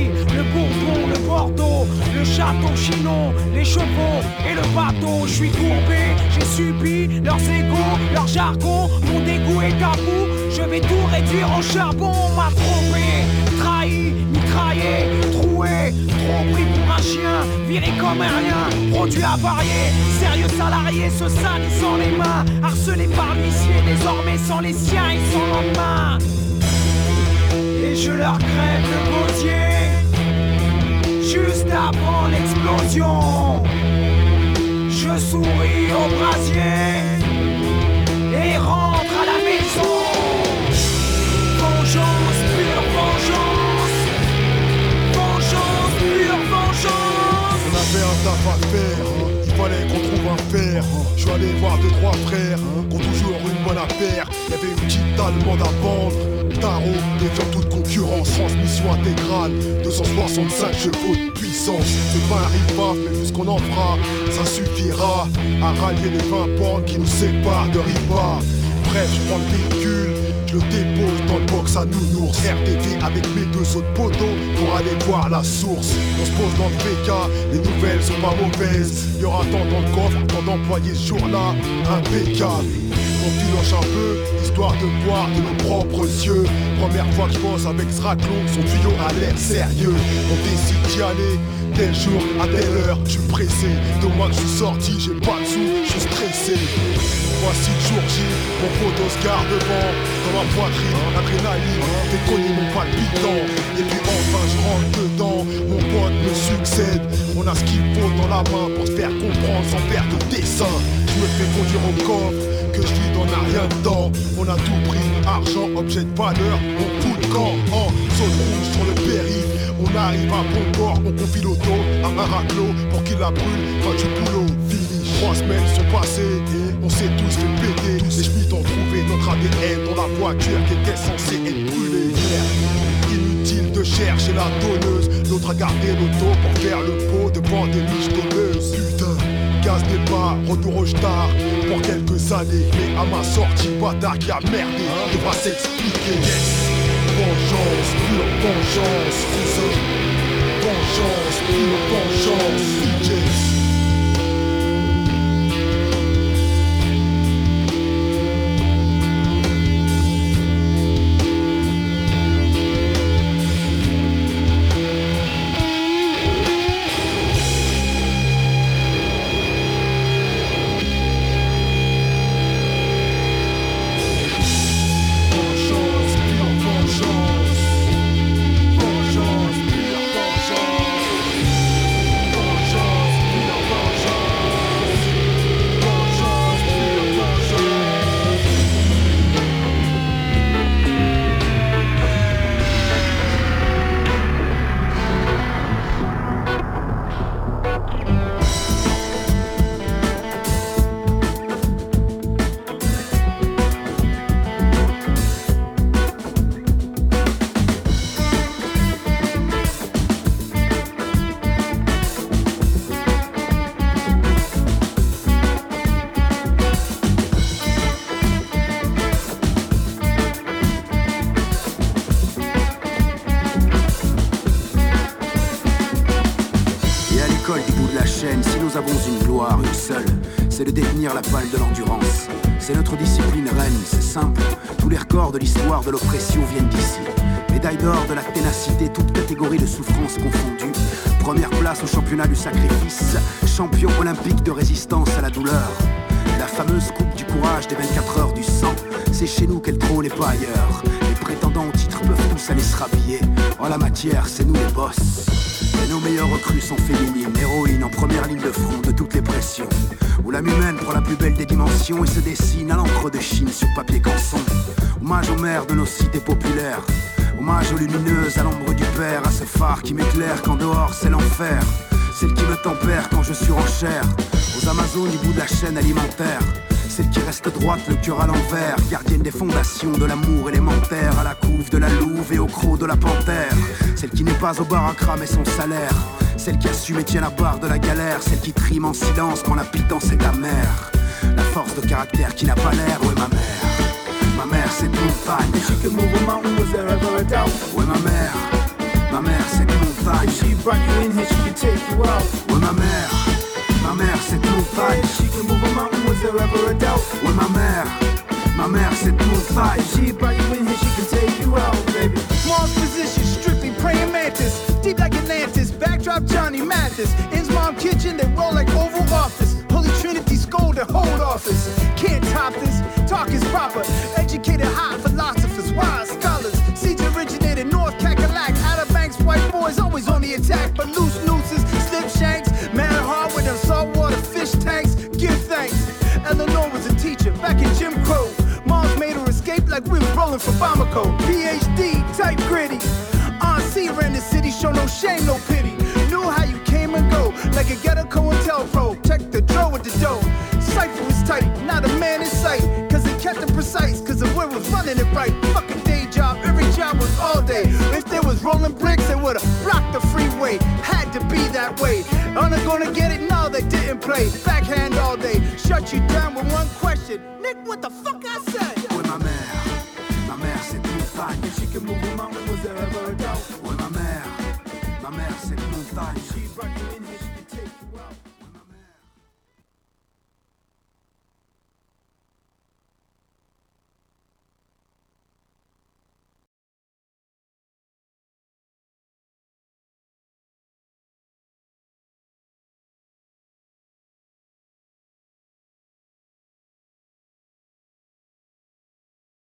le bordeaux, le château chinon, les chevaux et le bateau. Je suis courbé, j'ai subi leurs égaux, leur jargon, mon dégoût est bout. Je vais tout réduire en charbon, on m'a trompé, trahi, mitraillé, troué, trop pris pour un chien, viré comme un rien, produit avarié, sérieux salarié se salissant les mains, harcelé par l'huissier, désormais sans les siens et sans lendemain. Et je leur crève le gosier, juste avant l'explosion. Je souris au brasier et rentre à la maison. Vengeance, pure vengeance. Vengeance, pure vengeance. On avait un taf à faire, il fallait qu'on trouve un père. Je suis allé voir deux, trois frères, qui ont toujours une bonne affaire. Y avait une petite allemande à vendre. Tarot, défiant toute concurrence, transmission intégrale, 265 chevaux de puissance. C'est pas un ripaf, mais vu qu'on en fera, ça suffira à rallier les 20 bandes qui nous séparent de Ripa. Bref, je prends le véhicule, je le dépose dans le box à nounours. RTT avec mes deux autres poteaux pour aller voir la source. On se pose dans le PK, les nouvelles sont pas mauvaises. Y aura tant dans le coffre, tant d'employés ce jour-là, impeccable. On filoche un peu, histoire de voir de nos propres yeux. Première fois que je pense avec ce raclon, son tuyau a l'air sérieux. On décide d'y aller, tel jour, à telle heure, je suis pressé. De moi que je suis sorti, j'ai pas de sous, je suis stressé. Voici le jour J, mon poteau se garde devant Dans ma poitrine, l'adrénaline, t'es connu mon palpitant Et puis enfin je rentre dedans, mon pote me succède On a ce qu'il faut dans la main pour se faire comprendre sans faire de dessin Je me fais conduire au coffre, que je vis dans n'a rien dedans On a tout pris, argent, objet de valeur, on fout le camp En zone rouge sur le périph', on arrive à bon port On confie l'auto à un raclot pour qu'il la brûle, fin du boulot Fini, trois semaines sont passées on s'est tous fait péter, les schmitts ont trouvé notre ADN dans la voiture qui était censée être brûlée. Inutile de chercher la donneuse, l'autre a gardé l'auto pour faire le pot devant des miches donneuses. Putain, gaz départ, retour au star pour quelques années. Mais à ma sortie, bâtard qui a merdé, devra s'expliquer. Vengeance, pure vengeance. Vengeance, pure. Vengeance, C'est notre discipline reine, c'est simple. Tous les records de l'histoire de l'oppression viennent d'ici. Médaille d'or de la ténacité, toute catégorie de souffrance confondue. Première place au championnat du sacrifice, champion olympique de résistance à la douleur. La fameuse coupe du courage des 24 heures du sang, c'est chez nous qu'elle trône et pas ailleurs. Les prétendants au titre peuvent tous aller se rhabiller. En la matière, c'est nous les boss. Nos meilleures recrues sont féminines, héroïnes en première ligne de front de toutes les pressions. Où l'âme humaine prend la plus belle des dimensions et se dessine à l'encre de Chine sur papier canson. Hommage aux mères de nos cités populaires. Hommage aux lumineuses à l'ombre du père, à ce phare qui m'éclaire quand dehors c'est l'enfer. Celle qui me tempère quand je suis en chair. Aux Amazones du bout de la chaîne alimentaire. Celle qui reste droite, le cœur à l'envers, gardienne des fondations de l'amour élémentaire, à la couve de la louve et au croc de la panthère. Celle qui n'est pas au bar à cramer son salaire. Celle qui assume et tient la barre de la galère. Celle qui trime en silence quand la pitance c'est ta mère. La force de caractère qui n'a pas l'air, ouais ma mère. Ma mère c'est une montagne. She can move a mountain, was there ever a doubt? Ouais ma mère. Ma mère c'est une montagne. She brought you in here, she can take you out. Ouais ma mère. Ma mère c'est montagne. She can move a mountain, ever a doubt? Ouais ma mère. Ma mère c'est une montagne. She brought you in here, she can take you out, baby. Mom's position, strictly praying mantis. Deep like Atlantis, backdrop Johnny Mathis. In's mom kitchen, they roll like Oval Office. Holy Trinity school, the hold office. Can't top this, talk is proper. Educated high philosophers, wise scholars. Seeds originated North Cackalack. Outer Banks, white boys always on the attack. But loose nooses, like we was rolling for Bamako. PhD, type gritty. Aunt C ran the city, show no shame, no pity. Knew how you came and go, like a ghetto pro. Check the draw with the dough. Cypher was tight, not a man in sight. Cause it kept it precise, cause the word was running it right. Fucking day job, every job was all day. If there was rolling bricks, they would've blocked the freeway. Had to be that way. Aren't gonna get it? No, they didn't play. Backhand all day. Shut you down with one question. Nick, what the fuck I say? Tipo, Move your.